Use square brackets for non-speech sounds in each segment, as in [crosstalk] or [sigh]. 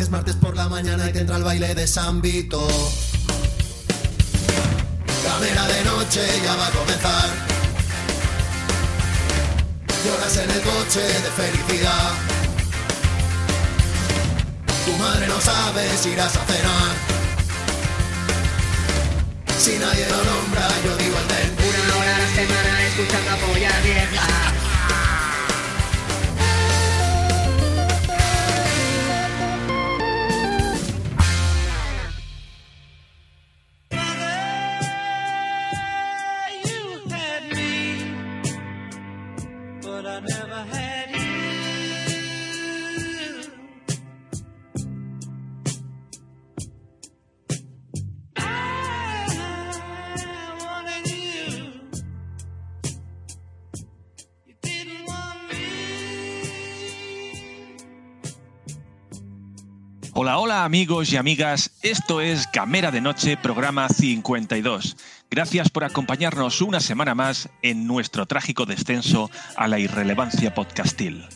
Es martes por la mañana y te entra el baile de San Vito. Camera de noche ya va a comenzar. Lloras en el coche de felicidad. Tu madre no sabe si irás a cenar. Si nadie lo nombra, yo digo el del. Una hora a la semana escuchando a polla vieja. Amigos y amigas, esto es Camera de Noche, programa 52. Gracias por acompañarnos una semana más en nuestro trágico descenso a la irrelevancia podcastil.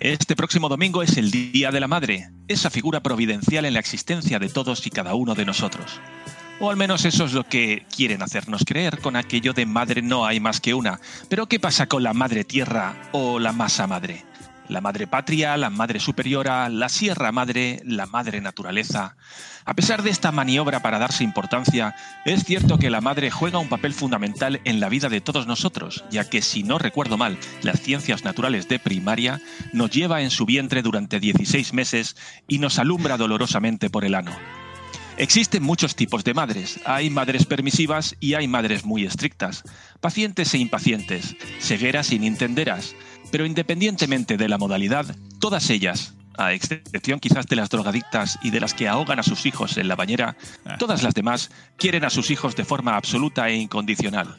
Este próximo domingo es el Día de la Madre, esa figura providencial en la existencia de todos y cada uno de nosotros. O al menos eso es lo que quieren hacernos creer con aquello de madre no hay más que una. Pero ¿qué pasa con la madre tierra o la masa madre? La madre patria, la madre superiora, la sierra madre, la madre naturaleza. A pesar de esta maniobra para darse importancia, es cierto que la madre juega un papel fundamental en la vida de todos nosotros, ya que si no recuerdo mal, las ciencias naturales de primaria nos lleva en su vientre durante 16 meses y nos alumbra dolorosamente por el ano. Existen muchos tipos de madres. Hay madres permisivas y hay madres muy estrictas, pacientes e impacientes, cegueras y nintenderas. Pero independientemente de la modalidad, todas ellas, a excepción quizás de las drogadictas y de las que ahogan a sus hijos en la bañera, todas las demás quieren a sus hijos de forma absoluta e incondicional.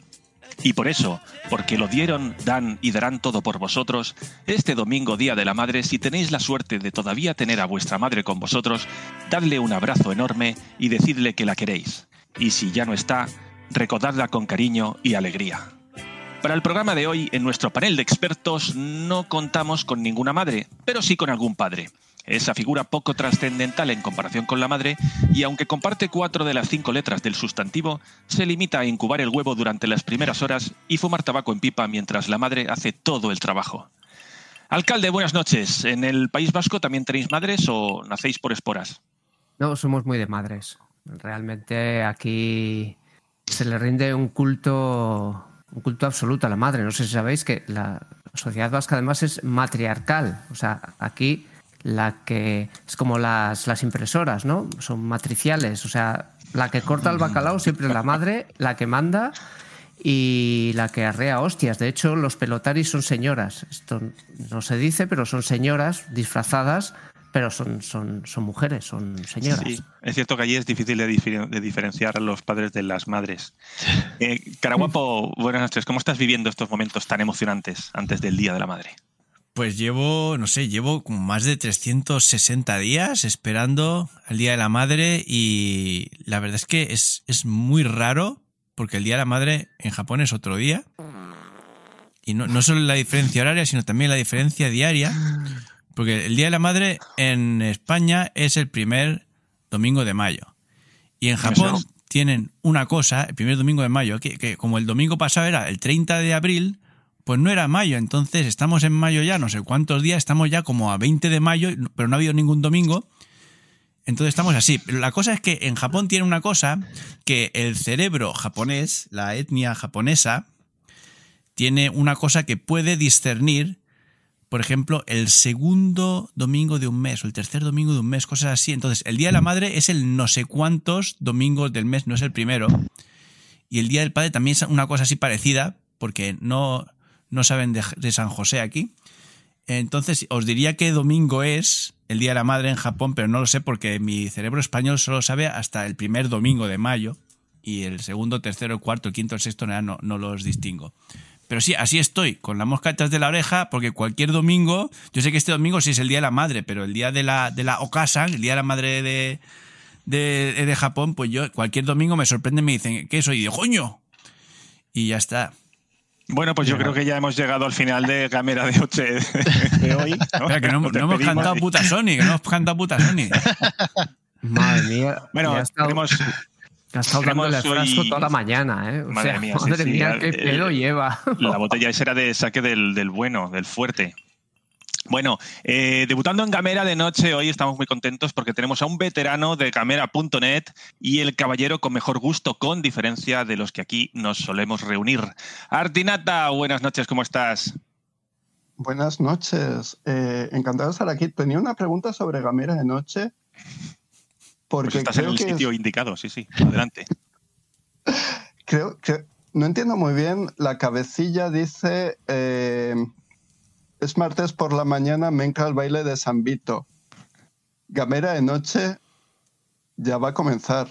Y por eso, porque lo dieron, dan y darán todo por vosotros, este domingo Día de la Madre, si tenéis la suerte de todavía tener a vuestra madre con vosotros, dadle un abrazo enorme y decidle que la queréis. Y si ya no está, recordadla con cariño y alegría. Para el programa de hoy, en nuestro panel de expertos no contamos con ninguna madre, pero sí con algún padre. Esa figura poco trascendental en comparación con la madre, y aunque comparte cuatro de las cinco letras del sustantivo, se limita a incubar el huevo durante las primeras horas y fumar tabaco en pipa mientras la madre hace todo el trabajo. Alcalde, buenas noches. ¿En el País Vasco también tenéis madres o nacéis por esporas? No, somos muy de madres. Realmente aquí se le rinde un culto, un culto absoluto a la madre. No sé si sabéis que la sociedad vasca además es matriarcal. O sea, aquí la que es como las, las impresoras, ¿no? Son matriciales. O sea, la que corta el bacalao siempre es la madre, la que manda y la que arrea hostias. De hecho, los pelotaris son señoras. Esto no se dice, pero son señoras disfrazadas, pero son, son, son mujeres, son señoras. Sí, es cierto que allí es difícil de, difer- de diferenciar a los padres de las madres. [laughs] Eh, Caraguapo, buenas noches. ¿Cómo estás viviendo estos momentos tan emocionantes antes del Día de la Madre? Pues llevo, no sé, llevo como más de 360 días esperando al Día de la Madre y la verdad es que es, es muy raro porque el Día de la Madre en Japón es otro día. Y no, no solo la diferencia horaria, sino también la diferencia diaria. Porque el Día de la Madre en España es el primer domingo de mayo. Y en Japón tienen una cosa, el primer domingo de mayo, que, que como el domingo pasado era el 30 de abril, pues no era mayo. Entonces estamos en mayo ya, no sé cuántos días, estamos ya como a 20 de mayo, pero no ha habido ningún domingo. Entonces estamos así. Pero la cosa es que en Japón tiene una cosa que el cerebro japonés, la etnia japonesa, tiene una cosa que puede discernir, por ejemplo, el segundo domingo de un mes o el tercer domingo de un mes, cosas así. Entonces, el Día de la Madre es el no sé cuántos domingos del mes, no es el primero. Y el Día del Padre también es una cosa así parecida, porque no, no saben de, de San José aquí. Entonces, os diría qué domingo es el Día de la Madre en Japón, pero no lo sé porque mi cerebro español solo sabe hasta el primer domingo de mayo y el segundo, tercero, cuarto, quinto, sexto, nada, no, no los distingo. Pero sí, así estoy, con la mosca detrás de la oreja, porque cualquier domingo, yo sé que este domingo sí es el Día de la Madre, pero el Día de la, de la Okasan, el Día de la Madre de, de, de Japón, pues yo cualquier domingo me sorprende y me dicen, ¿qué soy? Y digo, ¡coño! Y ya está. Bueno, pues yo creo que ya hemos llegado al final de Gamera de Noche [laughs] de hoy. ¿no? Espera, que no, hemos cantado puta Sony, que no hemos cantado puta Sony. [laughs] Madre mía. Bueno, ya ha estado, tenemos, ha estado dándole frasco hoy- toda la mañana, ¿eh? O Madre sea, mía, [laughs] sí, madre sí, mía, ya, qué eh, pedo lleva. la [laughs] botella esa era de saque del, del bueno, del fuerte. Bueno, eh, debutando en Gamera de noche, hoy estamos muy contentos porque tenemos a un veterano de Gamera.net y el caballero con mejor gusto, con diferencia de los que aquí nos solemos reunir. Artinata, buenas noches, ¿cómo estás? Buenas noches. Eh, encantado de estar aquí. Tenía una pregunta sobre Gamera de noche. Porque Pues estás en el es- sitio indicado, sí, sí, adelante. [laughs] creo que no entiendo muy bien. La cabecilla dice eh, es martes por la mañana, me entra el baile de San Vito. Gamera de noche ya va a comenzar.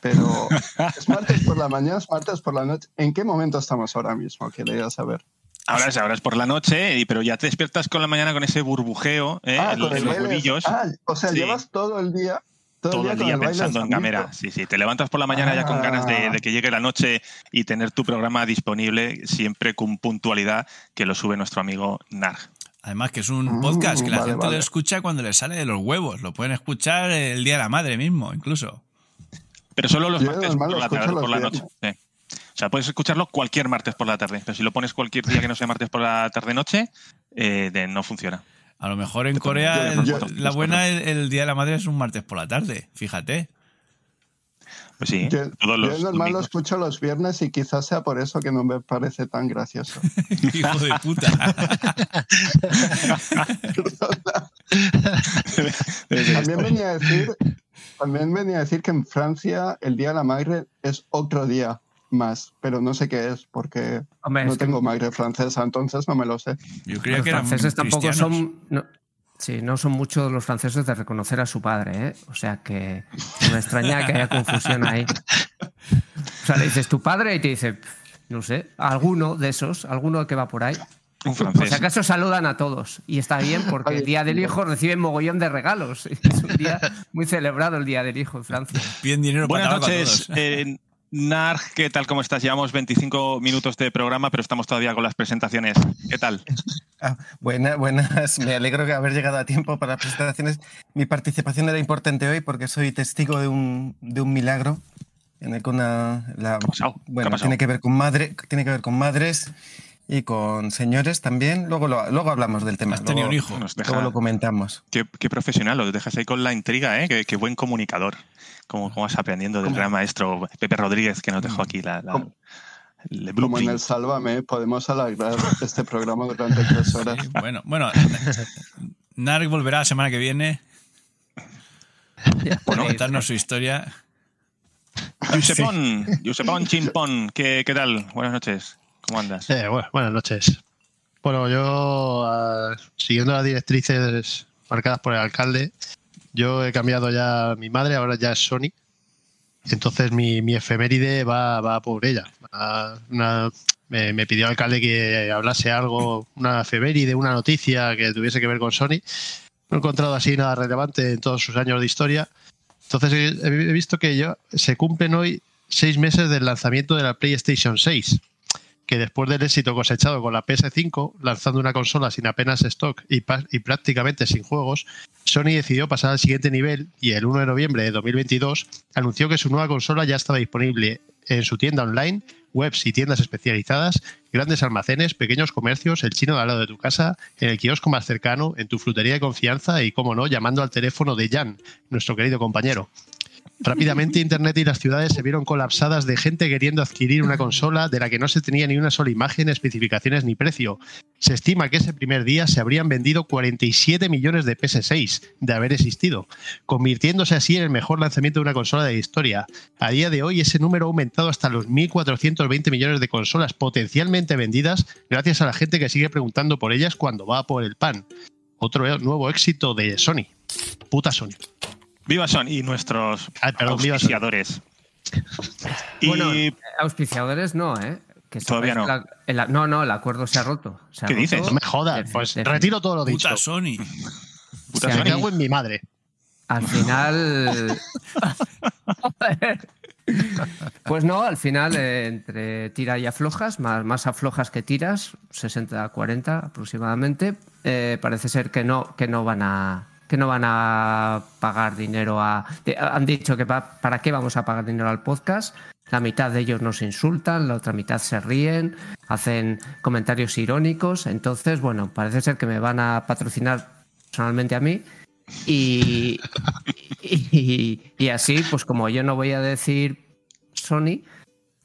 Pero [laughs] es martes por la mañana, es martes por la noche. ¿En qué momento estamos ahora mismo? Quería saber. Ahora es, ahora es por la noche, y- pero ya te despiertas con la mañana con ese burbujeo ¿eh? Ah, con el los huevillos. Ah, o sea, Sí. llevas todo el día. Todo, todo el día pensando en. Vito. Sí, sí. Te levantas por la mañana ya con ganas de, Ah. de que llegue la noche y tener tu programa disponible siempre con puntualidad que lo sube nuestro amigo Narg. Además que es un Mm, podcast que la vale, gente vale. lo escucha cuando le sale de los huevos. Lo pueden escuchar el día de la madre mismo, incluso. Pero solo los Yo, martes por la, tarde, por la noche. Sí. O sea, puedes escucharlo cualquier martes por la tarde, pero si lo pones cualquier día que no sea martes por la tarde-noche, eh, no funciona. A lo mejor en Corea el- la buena el, el día de la madre es un martes por la tarde, fíjate. Pues sí, Yo, todos yo normal lo domingos. escucho los viernes y quizás sea por eso que no me parece tan gracioso. [laughs] Hijo de puta. [laughs] También venía a decir, también venía a decir que en Francia el Día de la Madre es otro día más, pero no sé qué es porque Hombre, no es que tengo madre francesa, entonces no me lo sé. Yo creía los que eran franceses tampoco cristianos. son. No, sí, no son muchos los franceses de reconocer a su padre, ¿eh? O sea que no me extraña que haya confusión ahí. O sea, le dices tu padre y te dice, "Pf, no sé, alguno de esos, alguno que va por ahí. Un Por francés. si acaso saludan a todos. Y está bien porque el Día del Hijo reciben mogollón de regalos. [laughs] Es un día muy celebrado el Día del Hijo en Francia. Piden dinero para Buenas tabaco a noches, todos. eh, Narg, ¿qué tal? ¿Cómo estás? Llevamos 25 minutos de programa, pero estamos todavía con las presentaciones. ¿Qué tal? [laughs] Ah, buena- buenas, me alegro de haber llegado a tiempo para las presentaciones. Mi participación era importante hoy porque soy testigo de un, de un milagro en el que una, la- ¿Qué ha pasado? ¿Qué ha bueno, tiene que ver con madre, tiene que ver con madres y con señores también. Luego lo- luego hablamos del tema. Has tenido luego, un hijo. Nos deja- luego lo comentamos. Qué, qué profesional, lo dejas ahí con la intriga, ¿eh? Qué, qué buen comunicador. Cómo, cómo vas aprendiendo del gran maestro Pepe Rodríguez que nos dejó aquí la, la- Como- Como en el Sálvame, podemos alargar este programa durante tres horas. Sí, bueno, bueno. Narg volverá la semana que viene a contarnos su historia. Yusepón, Yusepón Chimpón, ¿qué, ¿qué tal? Buenas noches. ¿Cómo andas? Eh, buenas noches. Bueno, yo, ah, siguiendo las directrices marcadas por el alcalde, yo he cambiado ya mi madre, ahora ya es Sony. Entonces mi, mi efeméride va, va por ella. Me, me pidió el alcalde que hablase algo, una efeméride, una noticia que tuviese que ver con Sony. No he encontrado así nada relevante en todos sus años de historia. Entonces he, he visto que yo, se cumplen hoy seis meses del lanzamiento de la PlayStation 6 que después del éxito cosechado con la PS5, lanzando una consola sin apenas stock y, prácticamente sin juegos, Sony decidió pasar al siguiente nivel y el 1 de noviembre de 2022 anunció que su nueva consola ya estaba disponible en su tienda online, webs y tiendas especializadas, grandes almacenes, pequeños comercios, el chino de al lado de tu casa, en el kiosco más cercano, en tu frutería de confianza y, como no, llamando al teléfono de Jan, nuestro querido compañero. Rápidamente Internet y las ciudades se vieron colapsadas de gente queriendo adquirir una consola de la que no se tenía ni una sola imagen, especificaciones ni precio. Se estima que ese primer día se habrían vendido 47 millones de PS6 de haber existido, convirtiéndose así en el mejor lanzamiento de una consola de la historia. A día de hoy ese número ha aumentado hasta los 1.420 millones de consolas potencialmente vendidas gracias a la gente que sigue preguntando por ellas cuando va por el pan. Otro nuevo éxito de Sony. Puta Sony. Viva Son y nuestros perdón, Sony. auspiciadores. [laughs] Y Bueno, auspiciadores no, ¿eh? Que Todavía no. que la- el- no, no, el acuerdo se ha roto. Se ha ¿Qué roto dices? No me jodas, de- pues de- retiro todo lo dicho. Puta Sony. puta Sí, Me Sony. cago en mi madre. Al final. [laughs] Pues no, al final, eh, entre tira y aflojas, más, más aflojas que tiras, 60-40 aproximadamente, eh, parece ser que no, que no van a que no van a pagar dinero a... han dicho que pa- para qué vamos a pagar dinero al podcast. La mitad de ellos nos insultan, la otra mitad se ríen, hacen comentarios irónicos. Entonces, bueno, parece ser que me van a patrocinar personalmente a mí. Y, y, y así, pues como yo no voy a decir Sony,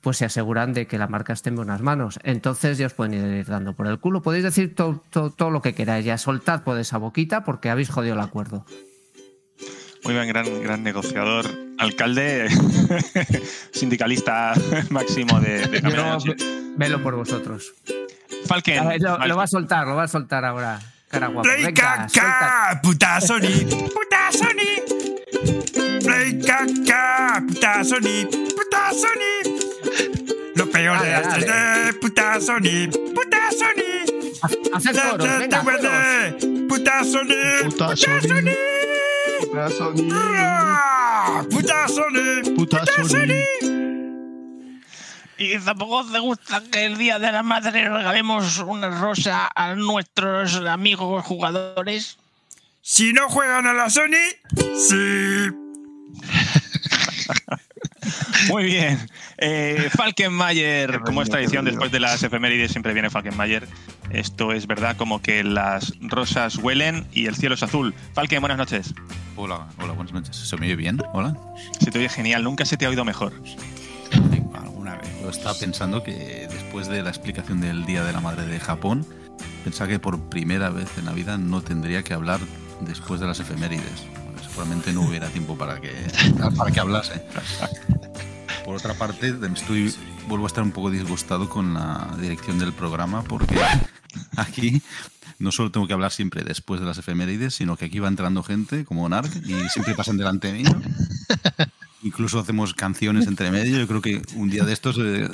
pues se aseguran de que la marca esté en buenas manos. Entonces ya os pueden ir dando por el culo. Podéis decir todo, todo, todo lo que queráis, ya soltad por esa boquita porque habéis jodido el acuerdo. Muy bien, gran, gran negociador. Alcalde, [laughs] sindicalista [laughs] máximo de, de Yo, velo por vosotros. Falken. Ver, lo, Falken. lo va a soltar, lo va a soltar ahora. Cara guapo. Play Venga, suelta. caca, puta Sony, puta Sony. Play caca, puta Sony, puta Sony. Peor de las. 3D, puta Sony, puta Sony. Ha- Haced Da, coros, venga, Puta Sony, Puta Sony. Puta Sony. Puta Sony, Puta Sony. Y tampoco te gusta que el día de la madre regalemos una rosa a nuestros amigos jugadores. Si no juegan a la Sony, sí. [laughs] Muy bien. Eh, Falkenmayer, como es Qué tradición, rollo. después de las efemérides siempre viene Falkenmayer. Esto es verdad, como que las rosas huelen y el cielo es azul. Falken, buenas noches. Hola, hola, buenas noches. ¿Se me oye bien? Hola. Se te oye genial, nunca se te ha oído mejor. Alguna vez. Yo estaba pensando que después de la explicación del Día de la Madre de Japón, pensaba que por primera vez en la vida no tendría que hablar después de las efemérides. Seguramente no hubiera tiempo para que, [laughs] para que hablase. Por otra parte, estoy, vuelvo a estar un poco disgustado con la dirección del programa porque aquí no solo tengo que hablar siempre después de las efemérides, sino que aquí va entrando gente como Narc y siempre pasan delante mío. Incluso hacemos canciones entre medio. Yo creo que un día de estos eh,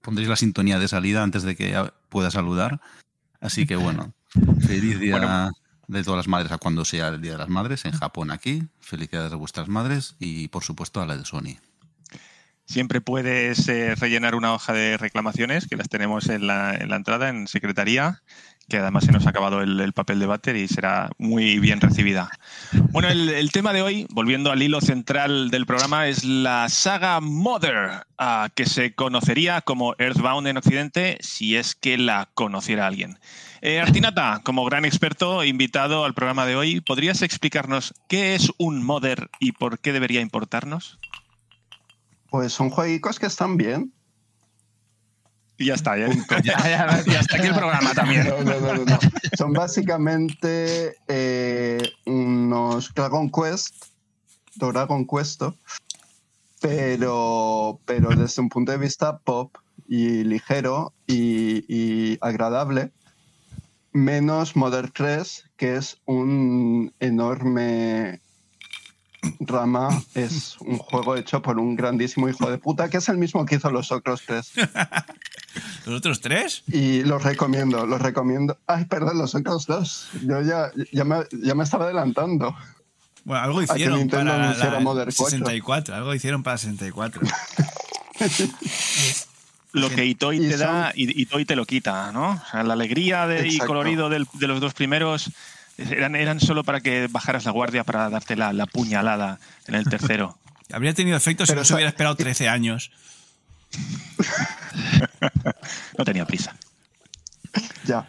pondréis la sintonía de salida antes de que pueda saludar. Así que bueno, feliz día Bueno. De todas las madres a cuando sea el Día de las Madres en Japón aquí. Felicidades a vuestras madres y por supuesto a la de Sony. Siempre puedes eh, rellenar una hoja de reclamaciones, que las tenemos en la, en la entrada, en secretaría, que además se nos ha acabado el, el papel de váter y será muy bien recibida. Bueno, el, tema de hoy, volviendo al hilo central del programa, es la saga Mother, que se conocería como Earthbound en Occidente si es que la conociera alguien. Eh, Artinata, como gran experto invitado al programa de hoy, ¿podrías explicarnos qué es un Mother y por qué debería importarnos? Pues son jueguicos que están bien. Y ya está, ya, Punto. ya- ya hasta aquí el programa también. No, no, no, no, no. Son básicamente eh, unos Dragon Quest, Dragon Quest, pero, pero desde un punto de vista pop y ligero y, y agradable, menos Modern 3, que es un enorme rama, es un juego hecho por un grandísimo hijo de puta, que es el mismo que hizo los otros tres. [laughs] [laughs] ¿Los otros tres? Y los recomiendo, los recomiendo. Ay, perdón, los otros dos. Yo ya, ya, me, ya me estaba adelantando. Bueno, algo hicieron para la Modern 4. 64. Algo hicieron para 64. [laughs] Lo que Itoi Y te da, y Itoi te lo quita, ¿no? O sea, la alegría de- y colorido del- de los dos primeros eran, eran solo para que bajaras la guardia para darte la, la puñalada en el tercero. [laughs] Habría tenido efecto si no se hubiera esperado 13 años. [laughs] No tenía prisa. Ya.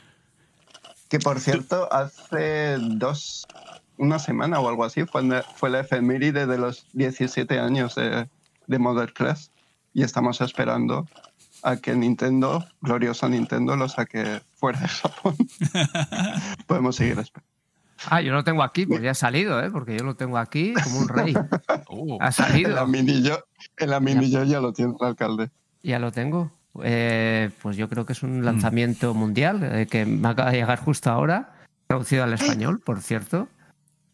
Que por cierto, hace dos, una semana o algo así, fue, la- fue la efeméride de los 17 años de, de Modern 3. Y estamos esperando a que Nintendo, glorioso Nintendo, lo saque fuera de Japón. [laughs] Podemos seguir esperando. Ah, yo lo tengo aquí, pues ya ha salido, ¿eh? Porque yo lo tengo aquí como un rey. Oh, Ha En la salido. mini yo, en la mini yo ya lo tiene el alcalde. Ya lo tengo. Eh, pues yo creo que es un Mm. lanzamiento mundial eh, que me acaba de llegar justo ahora, traducido al español, por cierto.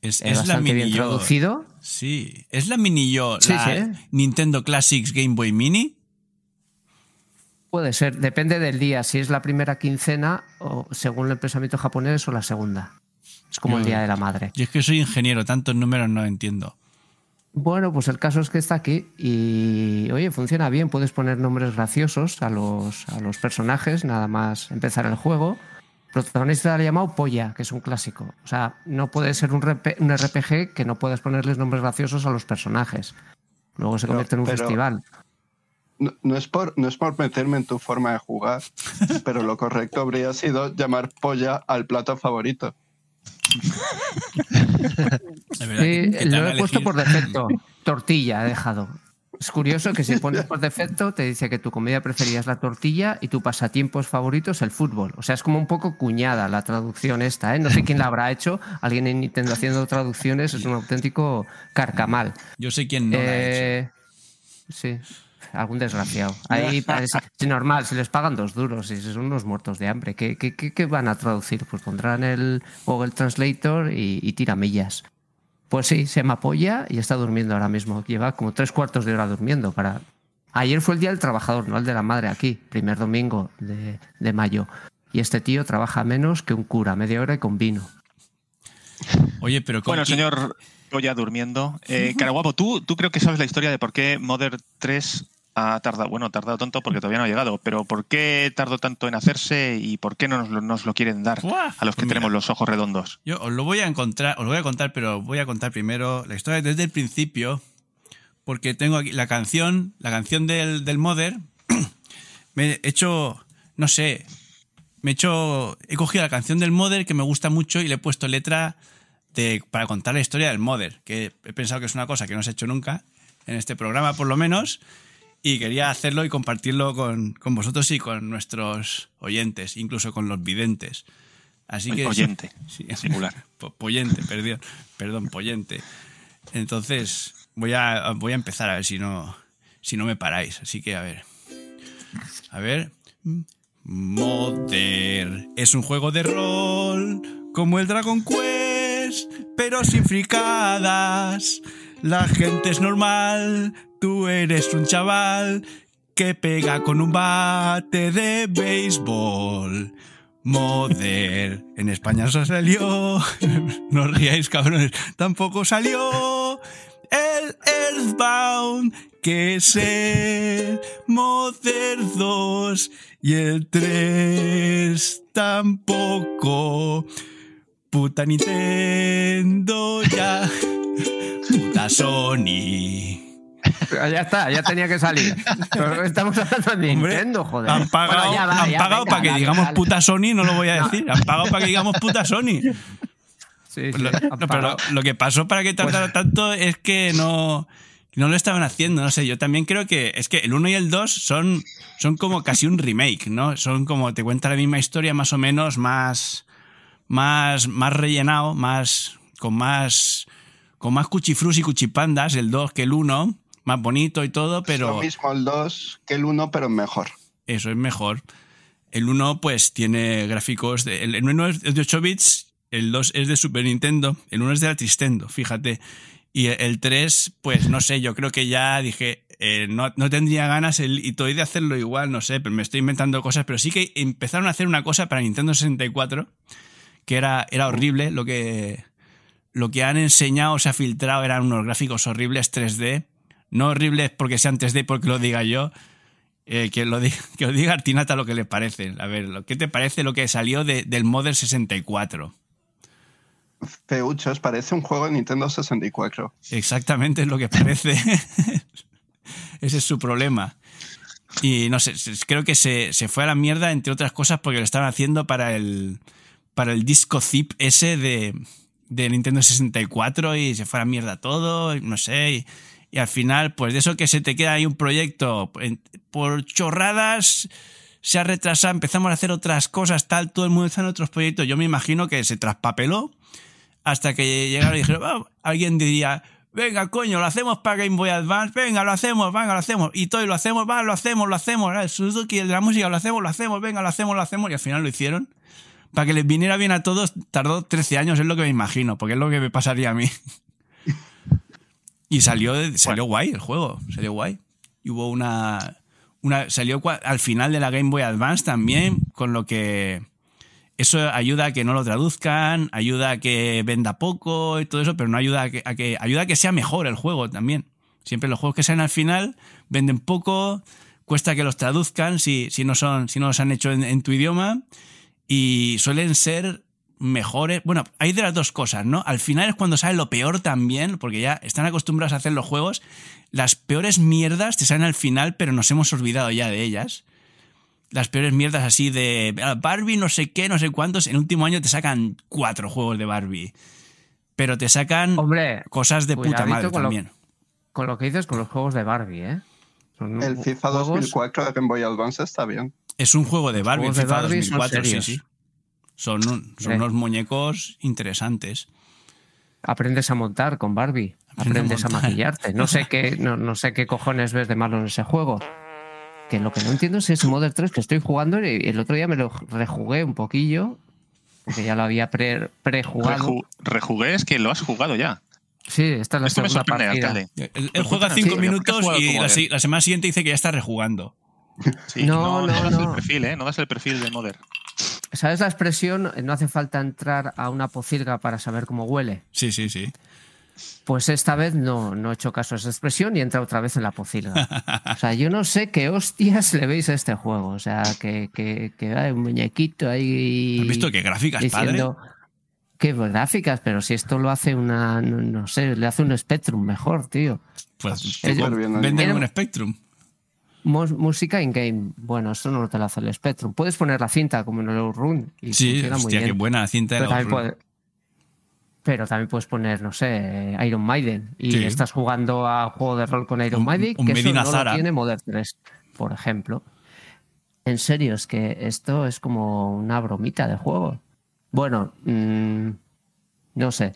Es, Eh, es la bastante bien mini yo. traducido. Sí. ¿Es la mini yo, Sí, la sí. Nintendo Classics Game Boy Mini? Puede ser, depende del día, si es la primera quincena o según el pensamiento japonés o la segunda. Es como el Día de la Madre. Yo es que soy ingeniero, tantos números no entiendo. Bueno, pues el caso es que está aquí y, oye, funciona bien. Puedes poner nombres graciosos a los, a los personajes, nada más empezar el juego. Protagonista le ha llamado Polla, que es un clásico. O sea, no puede ser un, un RPG que no puedas ponerles nombres graciosos a los personajes. Luego se Pero- convierte en un pero- festival. No, no es por, no es por meterme en tu forma de jugar, [laughs] pero lo correcto habría sido llamar polla al plato favorito. Sí, lo he puesto por defecto. Tortilla he dejado. Es curioso que si pones por defecto te dice que tu comida preferida es la tortilla y tu pasatiempos favorito es el fútbol. O sea, es como un poco cuñada la traducción esta, ¿eh? No sé quién la habrá hecho. Alguien en Nintendo haciendo traducciones es un auténtico carcamal. Yo sé quién no la ha hecho. Eh, Sí, algún desgraciado. Ahí [laughs] parece es normal, si les pagan dos duros y son unos muertos de hambre. ¿Qué, qué, qué- qué van a traducir? Pues pondrán el Google Translator y, y tiramillas. Pues sí, se llama Polla y está durmiendo ahora mismo. Lleva como tres cuartos de hora durmiendo. Para... Ayer fue el Día del Trabajador, no el de la Madre aquí, primer domingo de, de mayo. Y este tío trabaja menos que un cura, media hora y con vino. Oye, pero con- Bueno, señor ya durmiendo. Eh, Caraguapo, ¿tú, tú creo que sabes la historia de por qué Modern 3 ha tardado, bueno, ha tardado tanto porque todavía no ha llegado, pero ¿por qué tardó tanto en hacerse y por qué no nos lo, nos lo quieren dar Buah, a los que pues tenemos los ojos redondos? Yo os lo voy a encontrar, os lo voy a contar, pero voy a contar primero la historia desde el principio, porque tengo aquí la canción, la canción del, del Mother. [clears throat] me he hecho, no sé, me he hecho, he cogido la canción del Mother que me gusta mucho y le he puesto letra de, para contar la historia del Mother, que he pensado que es una cosa que no se ha hecho nunca, en este programa por lo menos, y quería hacerlo y compartirlo con, con vosotros y con nuestros oyentes, incluso con los videntes. Así que Oyente, [laughs] Sí, singular. [laughs] Po- Poyente, perdón, perdón, poyente. Entonces, voy a, voy a empezar a ver si no, si no me paráis. Así que, a ver. A ver. Mother es un juego de rol como el Dragon Quest, pero sin fricadas. La gente es normal, tú eres un chaval que pega con un bate de béisbol. Mother, en España se salió. [laughs] No os riáis, cabrones. Tampoco salió el Earthbound, que es el Mother 2. Y el 3 tampoco. Puta Nintendo ya. Puta Sony. Pero ya está, ya tenía que salir. Pero estamos hablando de Hombre, Nintendo, joder. Han pagado, Bueno, ya va, han ya, pagado venga, para que dale, digamos dale. puta Sony, no lo voy a decir. Han pagado para que digamos puta Sony. Sí, sí, Lo, no, pero lo, lo que pasó para que tardara tanto es que no, no lo estaban haciendo. No sé, yo también creo que es que el 1 y el 2 son, son como casi un remake, ¿no? Son como te cuenta la misma historia, más o menos, más, más, más rellenado, más, con más, con más cuchifrus y cuchipandas, el 2 que el 1, más bonito y todo, Es pero. lo mismo el 2 que el 1, pero mejor. Eso es mejor. El 1 pues tiene gráficos de, el 1 es de 8 bits, el 2 es de Super Nintendo, el 1 es de la Tristendo, fíjate. Y el 3 pues no sé, yo creo que ya dije eh, no, no tendría ganas el Itoy de hacerlo igual, no sé, pero me estoy inventando cosas, pero sí que empezaron a hacer una cosa para Nintendo 64 que era, era horrible, lo que lo que han enseñado, se ha filtrado, eran unos gráficos horribles 3D. No horribles porque sean 3D, porque lo diga yo, eh, que, lo diga, [laughs] que lo diga Artinata lo que le parece. A ver, ¿lo- ¿qué te parece lo que salió de- del Model 64? Feuchos, parece un juego de Nintendo 64. Exactamente es lo que parece. [laughs] Ese es su problema. Y no sé, creo que se, se fue a la mierda, entre otras cosas, porque lo estaban haciendo para el, para el disco zip ese de, de Nintendo 64 y se fue a la mierda todo, no sé. Y, y al final, pues de eso que se te queda ahí un proyecto por chorradas, se ha retrasado, empezamos a hacer otras cosas, tal, todo el mundo está en otros proyectos. Yo me imagino que se traspapeló hasta que llegaron y dijeron, "Ah", alguien diría, venga, coño, lo hacemos para Game Boy Advance, venga, lo hacemos, venga, lo hacemos, y todo lo hacemos, va, lo hacemos, lo hacemos, el Suzuki, el de la música, lo hacemos, lo hacemos, venga, lo hacemos, lo hacemos, y al final lo hicieron. Para que les viniera bien a todos, tardó 13 años, es lo que me imagino, porque es lo que me pasaría a mí. Y salió, salió guay el juego, salió guay. Y hubo una, una salió al final de la Game Boy Advance también, con lo que Eso ayuda a que no lo traduzcan, ayuda a que venda poco y todo eso, pero no ayuda a que, a que- ayuda a que sea mejor el juego también. Siempre los juegos que salen al final venden poco, cuesta que los traduzcan si, si no son, si no los han hecho en, en tu idioma y suelen ser mejores. Bueno, hay de las dos cosas, ¿no? Al final es cuando sale lo peor también, porque ya están acostumbrados a hacer los juegos. Las peores mierdas te salen al final, pero nos hemos olvidado ya de ellas. Las peores mierdas así de "Ah, Barbie, no sé qué, no sé cuántos. En el último año te sacan cuatro juegos de Barbie. Pero te sacan Hombre, cosas de puta madre con lo- también. Con lo que dices con los juegos de Barbie, ¿eh? Son El FIFA juegos- 2004 de Game Boy Advance está bien. Es un juego de Barbie, el FIFA Barbie son 2004, sí, sí. Son, un- son unos muñecos interesantes. Aprendes a montar con Barbie. A Aprendes a, maquillarte. No sé qué, no, no sé qué cojones ves de malo en ese juego. Que lo que no entiendo es ese Modern 3 que estoy jugando y el otro día me lo rejugué un poquillo. Porque ya lo había pre- prejugado. Reju- rejugué es que lo has jugado ya. sí, esta es la Esto segunda partida. Él, él juega cinco sí, ¿por qué has minutos y la, semana siguiente dice que ya está rejugando. Sí, No, no, no, no das el perfil, ¿eh? No das el perfil de Mother. ¿Sabes la expresión? No hace falta entrar a una pocilga para saber cómo huele. Sí, sí, sí. Pues esta vez no, no he hecho caso a esa expresión y entra otra vez en la pocilga. O sea, yo no sé qué hostias le veis a este juego. O sea, que, que, que hay un muñequito ahí. ¿Has visto qué gráficas, diciendo, Qué gráficas, pero si esto lo hace una. No, no sé, le hace un Spectrum mejor, tío. Pues Súper tipo, bien venden un Spectrum. Música in-game. Bueno, esto no te lo hace el Spectrum. Puedes poner la cinta como en el Outrun y Sí, muy qué buena la cinta Pero también, puede- pero también puedes poner, no sé, Iron Maiden. Y Sí. estás jugando a juego de rol con Iron Un- Maiden, un que eso no Zara. lo tiene Modern 3, por ejemplo. En serio, es que esto es como una bromita de juego. Bueno, mm, no sé.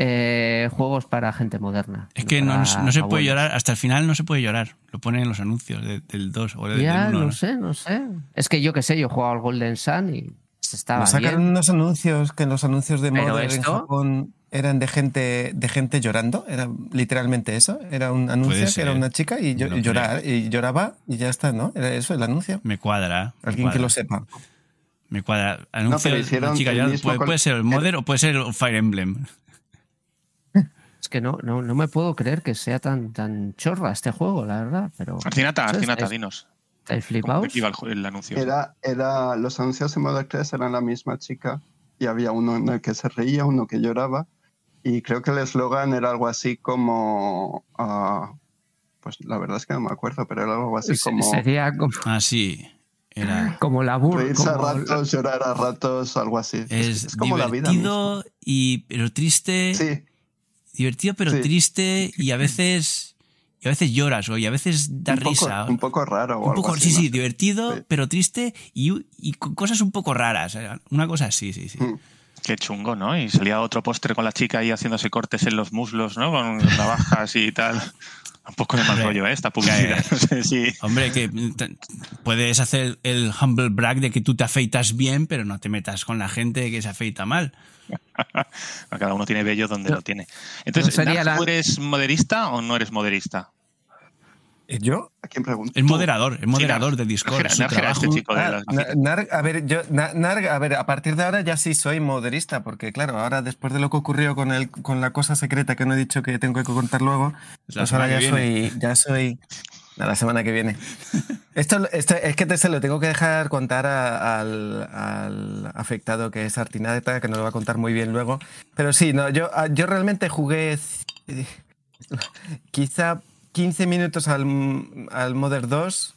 Eh, juegos para gente moderna. Es que no, no se puede llorar, hasta el final no se puede llorar. Lo ponen en los anuncios de- del 2 o del Ya, 1. no sé, no sé. Es que yo qué sé, yo he jugado al Golden Sun y se estaba Nos sacaron bien. unos anuncios que los anuncios de Pero Modern en Japón eran de gente de gente llorando, era literalmente eso, era un anuncio que era una chica y, llo- No y llorar, y lloraba y ya está, ¿no? Era eso el anuncio. Me cuadra. me Alguien que lo sepa. Me cuadra. Anuncio pero de hicieron chica el mismo Puede, ser el Modern o puede ser el Fire Emblem. Es que no, no, no me puedo creer que sea tan, tan chorra este juego, la verdad. Pero Arcinata, ¿sabes? Arcinata, ¿Estáis- dinos. ¿Estáis ¿Cómo flipados? iba el, el anuncio? Era, era, los anuncios de Modern 3 eran la misma chica y había uno en el que se reía, uno que lloraba y creo que el eslogan era algo así como... ah, pues la verdad es que no me acuerdo, pero era algo así como... Sería como, Ah, sí. Era. [laughs] como la burra. Reírse a ratos, llorar a ratos, algo así. Es, Es, como la vida. divertido y pero triste. misma. Sí, Divertido pero Sí. triste y a [laughs] veces y a veces lloras o y a veces da un poco, risa. un poco raro. o Un algo poco, así, sí, sí, divertido, Sí. pero triste y, y cosas un poco raras. eh, Una cosa así, sí, sí. Mm. Qué chungo, ¿no? Y salía otro póster con la chica ahí haciéndose cortes en los muslos, ¿no? Con navajas y tal. Un poco de mal rollo, ¿eh? Esta publicidad. [laughs] No sé si... Hombre, que puedes hacer el humble brag de que tú te afeitas bien, pero no te metas con la gente que se afeita mal. [laughs] Cada uno tiene bello donde lo tiene. Entonces, No sería Narc, la- ¿tú eres moderista o no eres moderista? ¿Yo? ¿A quién pregunta? El moderador, el moderador de Discord. Este chico de Ah, las Na- Narg, a ver, yo, Na- Narg, a ver, a partir de ahora ya sí soy moderista, porque claro, ahora después de lo que ocurrió con el, con la cosa secreta que no he dicho que tengo que contar luego, La pues ahora ya soy, ya soy a la semana que viene. [laughs] Esto, esto es que te se lo tengo que dejar contar a- al, al afectado que es Artinata, que nos lo va a contar muy bien luego. Pero sí, no, yo, ah, yo realmente jugué eh, quizá 15 minutos al, al Modern 2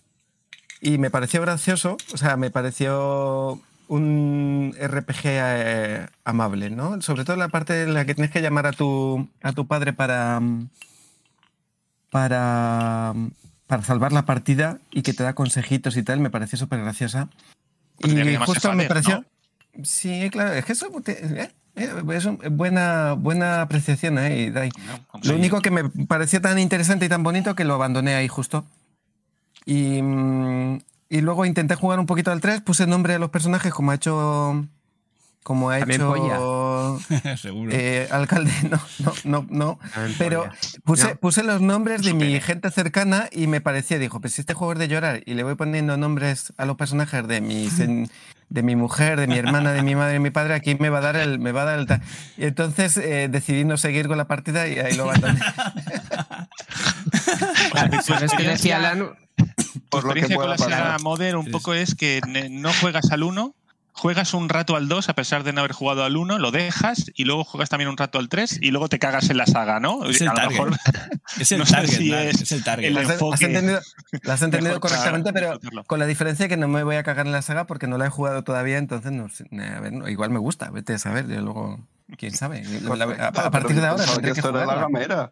y me pareció gracioso, o sea, me pareció un RPG eh, amable, ¿no? Sobre todo la parte en la que tienes que llamar a tu, a tu padre para, para, para salvar la partida y que te da consejitos y tal, me pareció súper graciosa. Y justo me pareció... ¿no? Sí, claro, es que eso eh, eh, es un- buena, buena apreciación ahí, Dai. Vamos Lo único que me pareció tan interesante y tan bonito que lo abandoné ahí justo. Y, mm, y luego intenté jugar un poquito al 3, puse nombre a los personajes como ha hecho. Como ha También hecho. [laughs] Seguro. eh, alcalde, [laughs] no, no, no, no. Pero polla. puse, No. puse los nombres de mi gente cercana y me parecía, dijo, pues si este juego es de llorar y le voy poniendo nombres a los personajes de mis, [laughs] en- de mi mujer, de mi hermana, de mi madre, de mi padre, aquí me va a dar el, me va a dar el Y entonces eh, decidí no seguir con la partida y ahí lo abandoné. [laughs] ¿Sabes qué decía Por lo que con la pasar. Modern un poco es que ne- no juegas al 1, juegas un rato al 2 a pesar de no haber jugado al 1, lo dejas y luego juegas también un rato al 3 y luego te cagas en la saga, ¿no? Es el a lo target. mejor [laughs] Es el no target, si es es el target. el Lo has, entendido, lo has entendido mejor para correctamente, pero con la diferencia que no me voy a cagar en la saga porque no la he jugado todavía, entonces no a ver, no, igual me gusta, vete a saber, yo luego, quién sabe. [laughs] La- a, partir de ahora tendré que la gamera.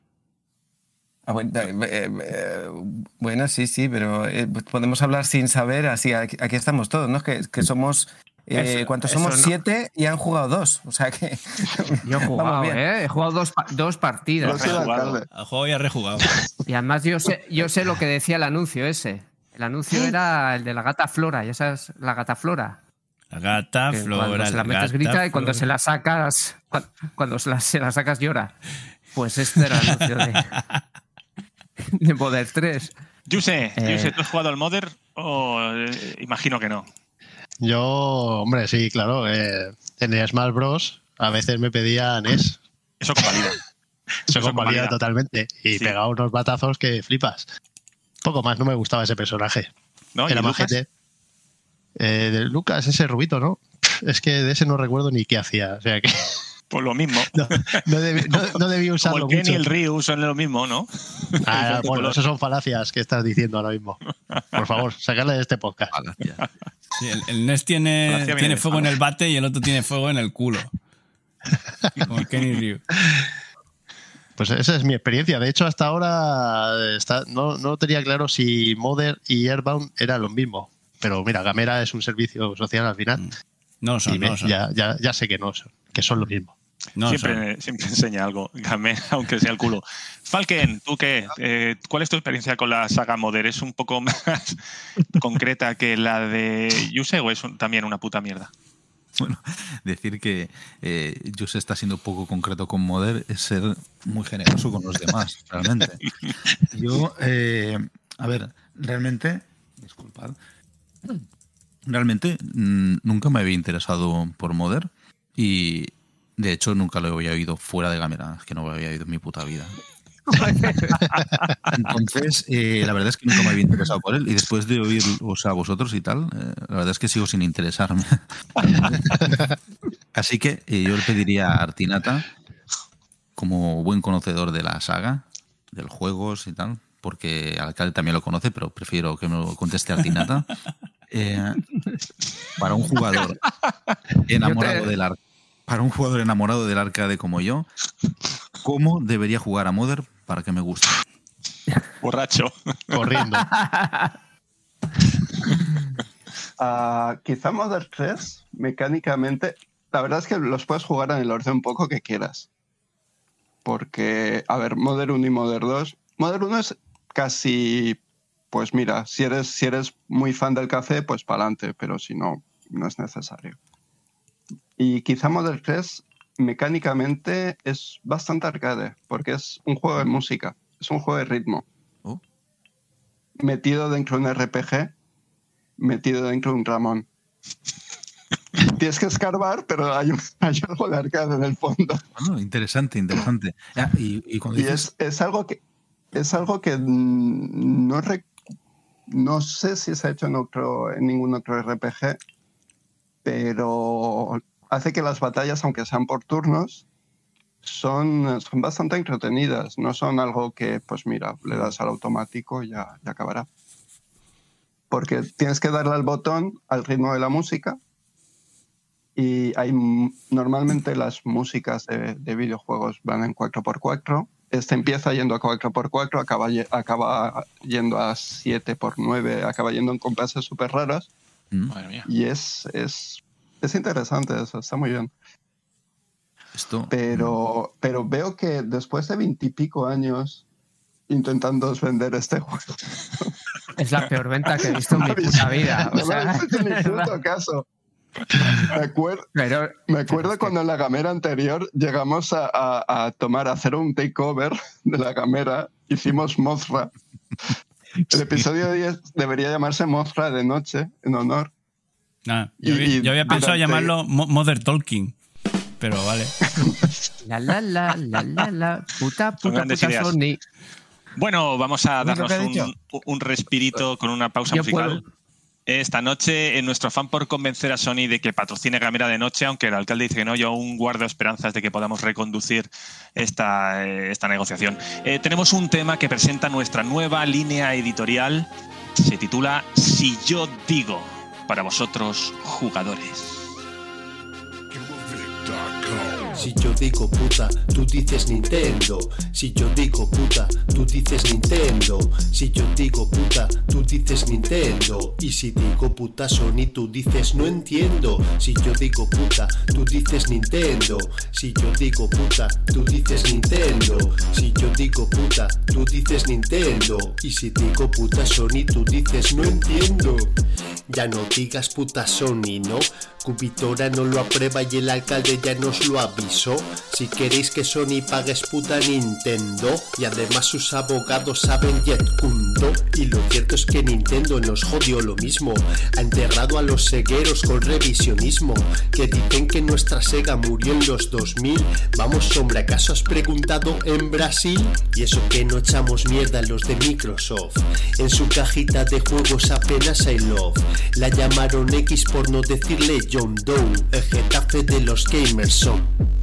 Ah, bueno, eh, eh, bueno, sí, sí, pero eh, podemos hablar sin saber, así aquí, aquí estamos todos, ¿no? Que, que somos, eh, ¿cuántos somos? no. Siete y han jugado dos, o sea que [laughs] Yo he [laughs] vamos jugado, bien. ¿eh? He jugado dos, dos partidas. alcalde. Al juego ya rejugado. Y además yo sé, yo sé lo que decía el anuncio ese. El anuncio era el de la gata Flora, ya sabes, la gata Flora. La gata, que Flora, cuando se la metes gata, grita y cuando se la sacas, cuan- cuando se la, se la sacas llora. Pues este era el anuncio de, de Modern 3. Yuse, Eh. ¿tú has jugado al Modern o eh, imagino que no? Yo, hombre, sí, claro. eh, en Smash Bros. a veces me pedía NES. Eso convalida. [laughs] Eso Eso convalida totalmente. Y Sí. pegaba unos batazos que flipas. Poco más, no me gustaba ese personaje. ¿No? ¿Y Era Lucas? majete. Eh, de Lucas, ese rubito, ¿no? Es que de ese no recuerdo ni qué hacía. O sea que [laughs] Pues lo mismo. no, no debí, no- no debí Como usarlo el Ken y el Ryu son lo mismo, ¿no? Ah, [laughs] bueno, eso son falacias que estás diciendo ahora mismo. Por favor, sacarle de este podcast. Falacia. Sí, el, el NES tiene, tiene fuego en el bate y el otro tiene fuego en el culo. [laughs] Como el Kenny Ryu. Pues esa es mi experiencia. De hecho, hasta ahora está, no, no tenía claro si Modern y Airbound eran lo mismo. Pero mira, Gamera es un servicio social al final. No lo son, y no me- lo son. ya, ya, ya sé que no son, que son lo mismo. No siempre, [laughs] enseña algo, Game, aunque sea el culo. Falken, ¿tú qué? Eh, ¿Cuál es tu experiencia con la saga Modern? ¿Es un poco [laughs] más concreta que la de Yuse o es un- también una puta mierda? Bueno, decir que eh, Jus está siendo poco concreto con Moder es ser muy generoso con los demás, [laughs] realmente. Yo, eh, a ver, realmente, disculpad, realmente mm, nunca me había interesado por Moder y de hecho nunca lo había oído fuera de Gamera, es que no lo había oído en mi puta vida. [laughs] Entonces, eh, la verdad es que nunca me había interesado por él. Y después de oíros a vosotros y tal, eh, la verdad es que sigo sin interesarme. [laughs] Así que eh, yo le pediría a Artinata, como buen conocedor de la saga, de los juegos y tal, porque al alcalde también lo conoce, pero prefiero que me lo conteste Artinata. para un jugador [laughs] enamorado del arcade. Para un jugador enamorado del arcade como yo, ¿cómo debería jugar a Modern para que me guste? Borracho. Corriendo. [laughs] Ah, quizá Modern 3, mecánicamente, la verdad es que los puedes jugar en el orden un poco que quieras. Porque, a ver, Modern 1 y Modern 2. Modern 1 es casi, pues mira, si eres, si eres muy fan del café, pues para adelante, pero si no, no es necesario. Y quizá Modern 3, mecánicamente, es bastante arcade, porque es un juego de música, es un juego de ritmo. Oh. Metido dentro de un RPG, metido dentro de un Ramón. [laughs] Tienes que escarbar, pero hay, un- [laughs] hay algo de arcade en el fondo. Bueno, interesante, interesante. Ah, y, y cuando Y dices es, es algo que es algo que no rec- no sé si se ha hecho en otro en ningún otro RPG, pero hace que las batallas, aunque sean por turnos, son, son bastante entretenidas. No son algo que, pues mira, le das al automático y ya, ya acabará. Porque tienes que darle al botón al ritmo de la música. Y hay normalmente las músicas de, de videojuegos van en 4x4. Este empieza yendo a 4x4, acaba, acaba yendo a 7x9, acaba yendo en compases súper raros. Mm, Madre mía. Y es, es, es interesante eso, está muy bien. esto, Pero, pero veo que después de veintipico años intentando vender este juego, Es la peor venta que he visto en mi puta vida. O no me sea, habéis hecho ni de verdad. puto caso. Me acuerdo, Pero Me acuerdo es que- cuando en la gamera anterior llegamos a, a- a tomar, a hacer un takeover de la gamera, hicimos Mothra. El episodio 10 debería llamarse Mothra de noche, en honor. Nah, yo, Y- había- y yo había pensado durante- llamarlo Mo- Mother Talking. Pero vale. [laughs] La la la la la la puta puta puta. Sony. Bueno, vamos a ¿Lo que darnos un, un respirito con una pausa Yo musical. Esta noche, en nuestro afán por convencer a Sony de que patrocine Gamera de Noche, aunque el alcalde dice que no, yo aún guardo esperanzas de que podamos reconducir esta, eh, esta negociación. Eh, tenemos un tema que presenta nuestra nueva línea editorial. Se titula Si yo digo, para vosotros, jugadores. Si yo digo puta, tú dices Nintendo. Si yo digo puta, tú dices Nintendo. Si yo digo puta, tú dices Nintendo. Y si digo puta Sony, tú dices no entiendo. Si yo digo puta, tú dices Nintendo. Si yo digo puta, tú dices Nintendo. Si yo digo puta, tú dices Nintendo. Y si digo puta Sony, tú dices no entiendo. Ya no digas puta Sony, ¿no? Cubitora no lo aprueba y el alcalde ya nos lo Si queréis que Sony pagues puta Nintendo. Y además sus abogados saben Jetkundo. Y lo cierto es que Nintendo nos jodió lo mismo. Ha enterrado a los cegueros con revisionismo. Que dicen que nuestra Sega murió en los 2000. Vamos, hombre, ¿acaso has preguntado en Brasil? Y eso que no echamos mierda los de Microsoft. En su cajita de juegos apenas hay love. La llamaron X por no decirle John Doe. El Getafe de los gamers son.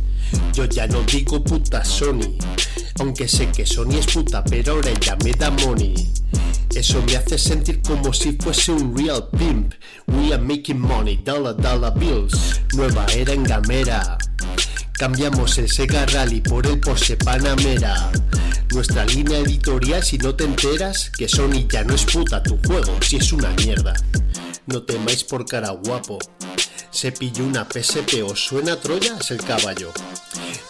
Yo ya no digo puta Sony. Aunque sé que Sony es puta, pero ahora ella me da money. Eso me hace sentir como si fuese un real pimp. We are making money, dollar dollar bills. Nueva era en Gamera. Cambiamos el Sega Rally por el Porsche Panamera. Nuestra línea editorial, si no te enteras, que Sony ya no es puta tu juego, si es una mierda. No temáis por cara guapo. Se pilló una PSP, ¿os suena Troya? Es el caballo.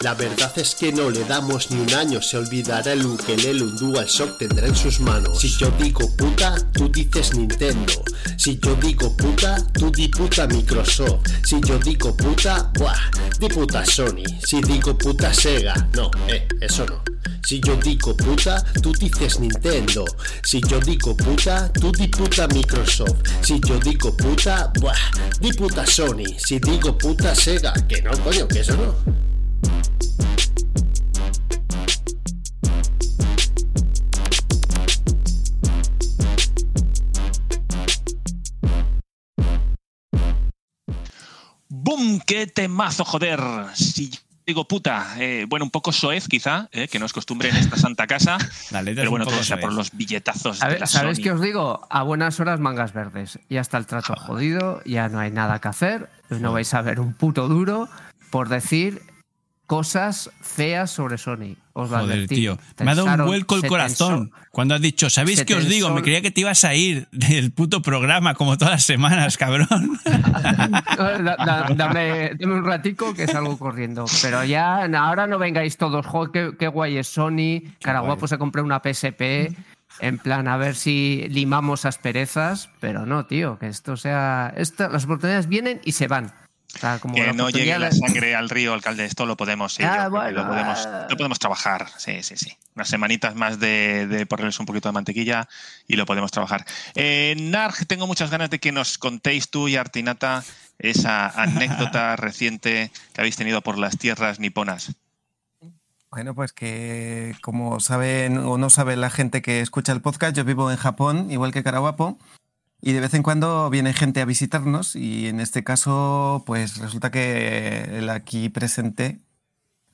La verdad es que no le damos ni un año, se olvidará el ukelele, un DualShock tendrá en sus manos. Si yo digo puta, tú dices Nintendo. Si yo digo puta, tú di puta Microsoft. Si yo digo puta, buah, di puta Sony. Si digo puta Sega, no, eh, eso no. Si yo digo puta, tú dices Nintendo. Si yo digo puta, tú di puta Microsoft. Si yo digo puta, buah, di puta Sony. Si digo puta Sega, que no, coño, que eso no. ¡Bum! ¡Qué temazo, joder! Si digo puta, eh, bueno, un poco soez quizá, eh, que no es costumbre en esta santa casa, [laughs] La letra es pero bueno, todo sea por los billetazos A de ver, la ¿Sabéis Sony. qué os digo? A buenas horas mangas verdes. Ya está el trato jodido, ya no hay nada que hacer. No vais a ver un puto duro por decir cosas feas sobre Sony. Os lo Joder, advertí. tío. Me ha dado un vuelco el corazón. tensó. Cuando has dicho, ¿sabéis qué os digo? Me creía que te ibas a ir del puto programa como todas las semanas, cabrón. [laughs] Da- da- dame, dame un ratico que salgo corriendo. Pero ya, ahora no vengáis todos. Jo, qué, qué guay es Sony. Cara guay. guapo se compré una PSP. En plan, a ver si limamos asperezas. Pero no, tío, que esto sea. Esto, las oportunidades vienen y se van. O sea, como Que la no llegue la sangre al río, alcalde, esto lo podemos, sí, Ah, yo bueno, lo, podemos ah. lo podemos trabajar, sí, sí, sí. Unas semanitas más de, de ponerles un poquito de mantequilla y lo podemos trabajar. Eh, Narg, tengo muchas ganas de que nos contéis tú y Artinata esa [laughs] anécdota reciente que habéis tenido por las tierras niponas. Bueno, pues que como saben o no sabe la gente que escucha el podcast, yo vivo en Japón, igual que Caraguapo, y de vez en cuando viene gente a visitarnos y en este caso, pues resulta que el aquí presente,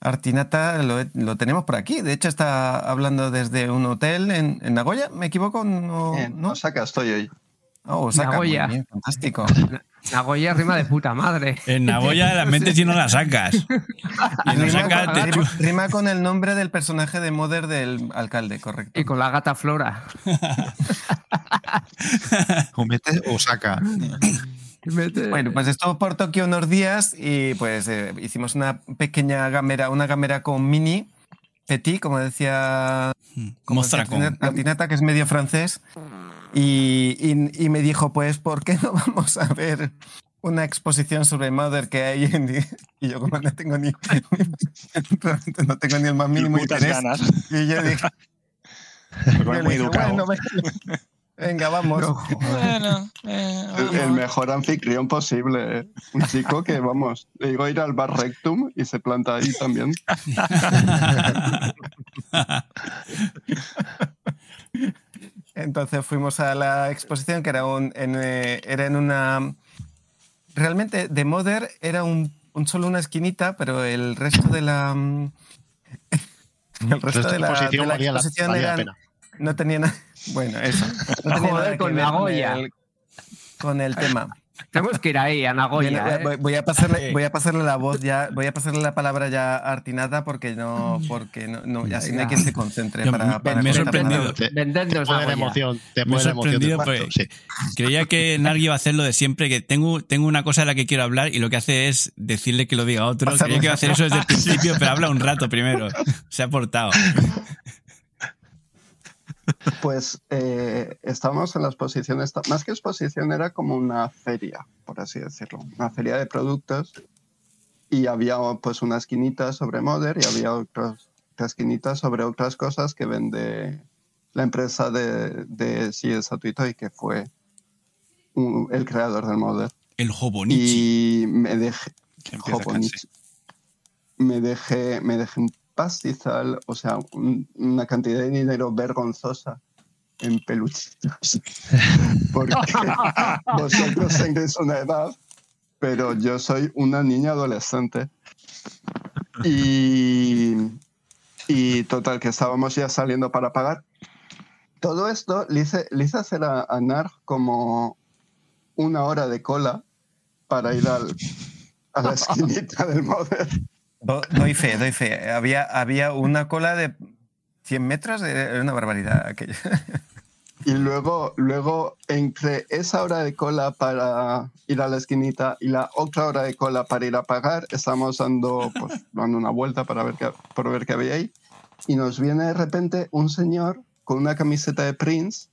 Artinata, lo, lo tenemos por aquí. De hecho, está hablando desde un hotel en, en Nagoya, ¿me equivoco? No, En ¿no? Osaka estoy hoy. Oh, Osaka, muy Nagoya. bien, fantástico. [laughs] Nagoya rima de puta madre. En Nagoya la mente si no la sacas. [laughs] Y Rima con, te rima- rima con el nombre del personaje de Mother del alcalde, correcto. Y con la gata Flora. [laughs] O mete o saca. Bueno, pues estuvo por Tokio unos días y pues eh, hicimos una pequeña gamera, una gamera con mini, petit, como decía, como Mostra decía Artinata, que es medio francés. Y, y- y me dijo, pues, ¿por qué no vamos a ver una exposición sobre Mother que hay en... Y yo como no tengo ni, [laughs] realmente no tengo ni el más mínimo putas interés. ganas. Y yo dije, [laughs] yo muy dije, educado. bueno, venga. Venga, vamos. Bueno, eh, El, mejor anfitrión posible. ¿eh? Un chico que, vamos, le digo ir al bar Rectum y se planta ahí también. [laughs] Entonces fuimos a la exposición que era, un, en, eh, era en una... Realmente de Mother era un, un solo una esquinita, pero el resto de la... mm, [laughs] El resto de la, de exposición la valía la- exposición valía la eran- pena. no tenía nada... [laughs] Bueno, eso. No tenía nada que con ver el, con el tema. Tenemos que ir ahí, a Voy, Nagoya. a- ¿eh? voy- voy a pasarle, voy a pasarle la voz ya, voy a pasarle la palabra ya a Artinada porque no, [laughs] porque no, no así no hay quien se concentre Yo para, me- para me he sorprendido. Te, te la emoción. Te Me he pone la emoción. sorprendido sí. creía que Nargi iba a hacer lo de siempre, que tengo, tengo una cosa de la que quiero hablar y lo que hace es decirle que lo diga otro. Pasarle- Creía que iba a hacer eso desde el principio, pero [laughs] habla un rato primero. Se ha portado. Pues eh, estábamos en la exposición, más que exposición era como una feria, por así decirlo, una feria de productos y había pues una esquinita sobre Mother y había otras, otra esquinita sobre otras cosas que vende la empresa de, de CS Atuitoy, que fue un- el creador del Mother. El Hobonichi. Y me dejé, me dejé, me dejé un pastizal, o sea, un- una cantidad de dinero vergonzosa en peluchitos. [laughs] Porque [laughs] vosotros tenéis una edad, pero yo soy una niña adolescente. Y, y total, que estábamos ya saliendo para pagar. Todo esto le hice, le hice hacer a, a Nar como una hora de cola para ir al, a la esquinita del Mother. Do- Doy fe, doy fe. Había, había una cola de 100 metros, era una barbaridad aquello. [laughs] Y luego, luego, entre esa hora de cola para ir a la esquinita y la otra hora de cola para ir a pagar, estamos dando, pues, [laughs] dando una vuelta para ver qué, por ver qué había ahí. Y nos viene de repente un señor con una camiseta de Prince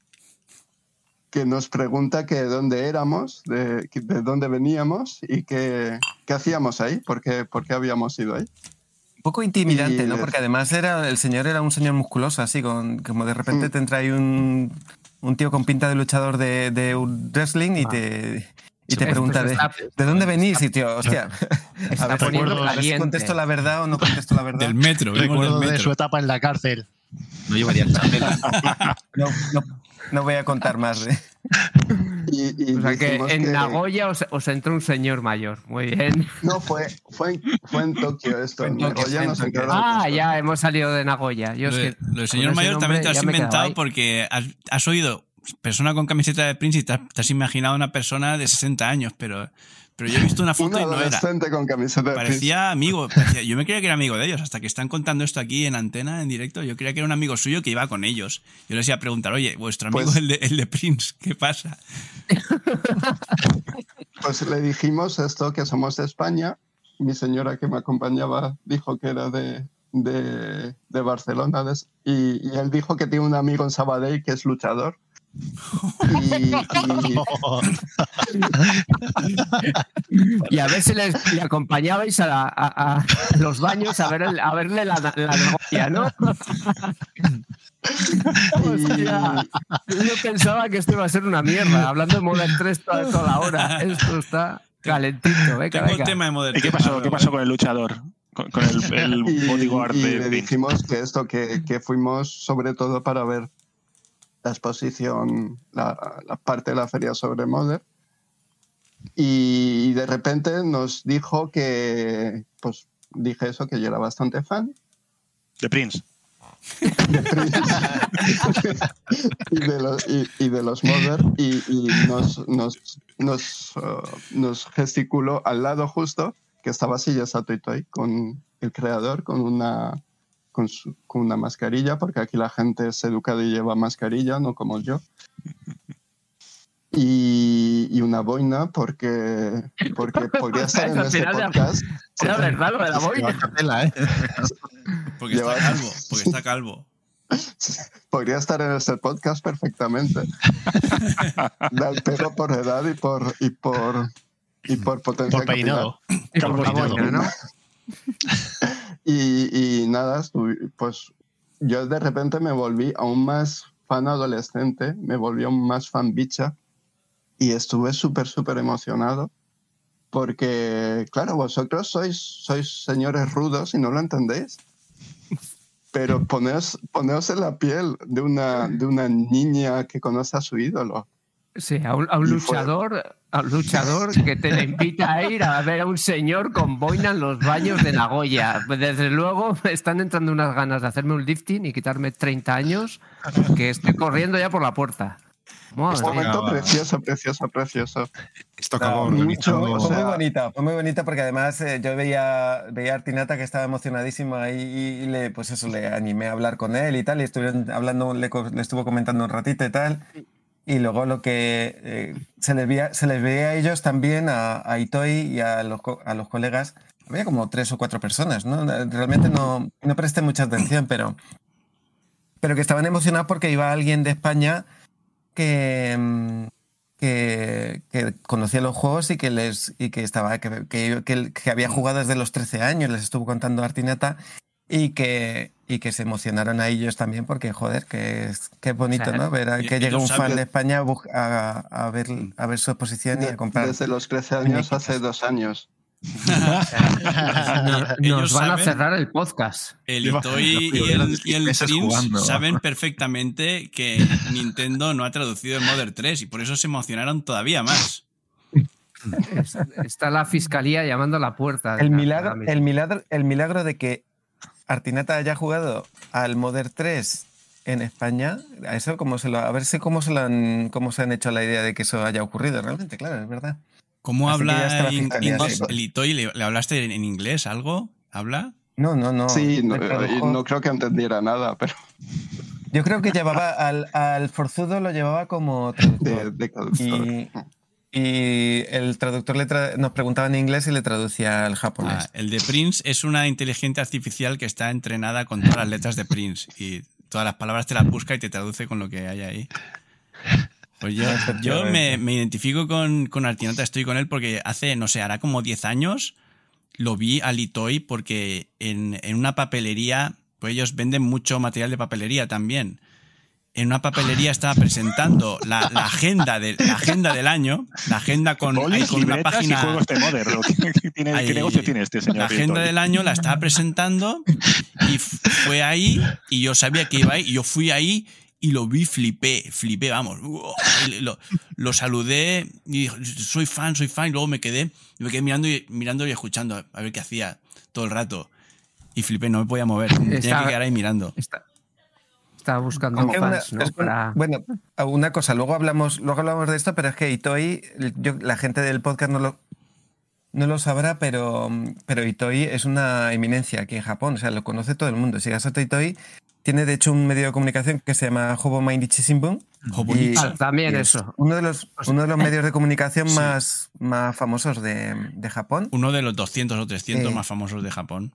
que nos pregunta que de dónde éramos, de, de dónde veníamos y qué, qué hacíamos ahí, por qué, por qué habíamos ido ahí. Un poco intimidante, Y- ¿no? Porque además era, el señor era un señor musculoso, así, con, como de repente Mm. te entra ahí un, un tío con pinta de luchador de, de wrestling y te, y te pregunta de, ¿de dónde venís? Y tío, hostia, a ver, poniendo a ver si caliente. contesto la verdad o no contesto la verdad. [laughs] Del metro, venimos del Recuerdo de metro. su etapa en la cárcel. No llevaría el chapel. [laughs] No, no, no voy a contar más. ¿eh? [laughs] Y, y O sea que en que- Nagoya os, os entró un señor mayor. Muy bien. No, fue, fue, en, fue en Tokio esto. En Tokio, Nagoya en nos Tokio. Ah, ya hemos salido de Nagoya. Yo Lo, es que lo señor mayor nombre también te lo has inventado porque has, has oído persona con camiseta de Prince y te has, te has imaginado una persona de 60 años, pero, pero yo he visto una [laughs] Un foto y no era. con camiseta. Parecía amigo. parecía- yo me creía que era amigo de ellos, hasta que están contando esto aquí en antena, en directo. Yo creía que era un amigo suyo que iba con ellos. Yo les iba a preguntar, oye, vuestro amigo Pues- el, de, el de Prince, ¿qué pasa? [laughs] Pues le dijimos esto, que somos de España. Mi señora que me acompañaba dijo que era de, de, de Barcelona. y él dijo que tiene un amigo en Sabadell que es luchador. Y, [laughs] y- Y a ver si les, le acompañabais a, la- a- a los baños a, ver el- a verle la, la Nagoya, ¿no? [laughs] Hostia, yo pensaba que esto iba a ser una mierda, hablando de Modern 3 toda, toda la hora. Esto está calentito, venga, Tengo el venga. tema de Modern ¿Y qué pasó, qué pasó con el luchador? Con, con el, el [laughs] y- bodyguard y de le Prince. dijimos que esto, que, que fuimos sobre todo para ver la exposición, la, la parte de la feria sobre Mother. Y de repente nos dijo que, pues dije eso, que yo era bastante fan De Prince. de Prince [laughs] y, de los, y, y de los Mother y, y nos, nos, nos, uh, nos gesticuló al lado justo que estaba Silla Sato Itoi con el creador con una con, su- con una mascarilla porque aquí la gente es educada y lleva mascarilla no como yo y, y una boina porque [laughs] porque podría estar en este podcast Era verdad lo de la boina. Capela, ¿eh? Porque está calvo, porque está calvo. podría estar en este podcast perfectamente. [laughs] Da el pelo por edad y por y por y por potencia Por peinado. Por peinado. boina, ¿no? [laughs] Y, y nada, pues yo de repente me volví aún más fan adolescente, me volvió más fan bicha y estuve súper, súper emocionado porque, claro, vosotros sois, sois señores rudos y no lo entendéis. Pero [laughs] poneos, poneos en la piel de una, de una niña que conoce a su ídolo. Sí, a un, a un Y fue- luchador, a un luchador que te le invita a ir a ver a un señor con boina en los baños de Nagoya. Desde luego me están entrando unas ganas de hacerme un lifting y quitarme 30 años que estoy corriendo ya por la puerta. Madre Un mía. momento precioso, precioso, precioso. Esto acabó mucho, Fue o muy sea, bonita, fue muy bonita porque además eh, yo veía, veía a Artinata que estaba emocionadísimo ahí y, y le, pues eso, le animé a hablar con él y tal, y estuvieron hablando, le, le estuvo comentando un ratito y tal. Y luego lo que eh, se, les veía, se les veía a ellos también, a, a Itoi y a los, a los colegas, había como tres o cuatro personas, ¿no? Realmente no, no presté mucha atención, pero, pero que estaban emocionados porque iba alguien de España que, mm, que, conocía los juegos y que les y que estaba que- que- que había jugado desde los 13 años, les estuvo contando Artinata y que y que se emocionaron a ellos también porque joder, que es que bonito, ¿no? Ver a- que llega un fan de España a, a, a ver a ver su exposición y a comprar. Desde los 13 años hace dos años. [laughs] Nos, van a cerrar el podcast. El Itoi y el, y el jugando. saben perfectamente que Nintendo no ha traducido el Mother 3 y por eso se emocionaron todavía más. Está la fiscalía llamando a la puerta. El milagro, el milagro, el milagro de que Artinata haya jugado al Modern 3 en España, a eso cómo se lo, a ver si cómo se lo han, cómo se han hecho la idea de que eso haya ocurrido realmente, claro, es verdad. ¿Cómo Así habla la in- inglés? Itoi? ¿Le, le hablaste en, en inglés algo? ¿Habla? No, no, no. Sí, no, tradujo. no creo que entendiera nada, pero Yo creo que llevaba al, al forzudo lo llevaba como traductor. y, y el traductor le tra- nos preguntaba en inglés y le traducía al japonés. Ah, el de Prince es una inteligencia artificial que está entrenada con todas las letras de Prince y todas las palabras te las busca y te traduce con lo que hay ahí. Pues yo, [laughs] yo me, me identifico con, con Artinata, estoy con él porque hace, no sé, hará como 10 años lo vi a Litoy porque en, en una papelería, pues ellos venden mucho material de papelería también. En una papelería estaba presentando la, la agenda de, la agenda del año, la agenda con, ahí con una página. y juegos de Modern. ¿no? ¿Qué, tiene- Ahí, qué negocio tiene este señor? La agenda del año la estaba presentando y fue ahí y yo sabía que iba ahí y yo fui ahí y lo vi, flipé, flipé, vamos. Lo, lo saludé y dije, soy fan, soy fan y luego me quedé, y me quedé mirando y, mirando y escuchando a ver qué hacía todo el rato. Y flipé, no me podía mover, tenía Está- que quedar ahí mirando. Estaba buscando Aunque una- fans, ¿no? es un- Para- Bueno, una cosa, luego hablamos, luego hablamos de esto, pero es que Itoi, yo- la gente del podcast no lo, no lo sabrá, pero, pero Itoi es una eminencia aquí en Japón, o sea, lo conoce todo el mundo. Si Gasoto Itoi tiene de hecho un medio de comunicación que se llama Hobo Mainichi Shimbun. Y- Ah, también y es eso. Uno de los, uno de los medios de comunicación Sí. más, más famosos de, de Japón. Uno de los 200 o 300 Eh. más famosos de Japón.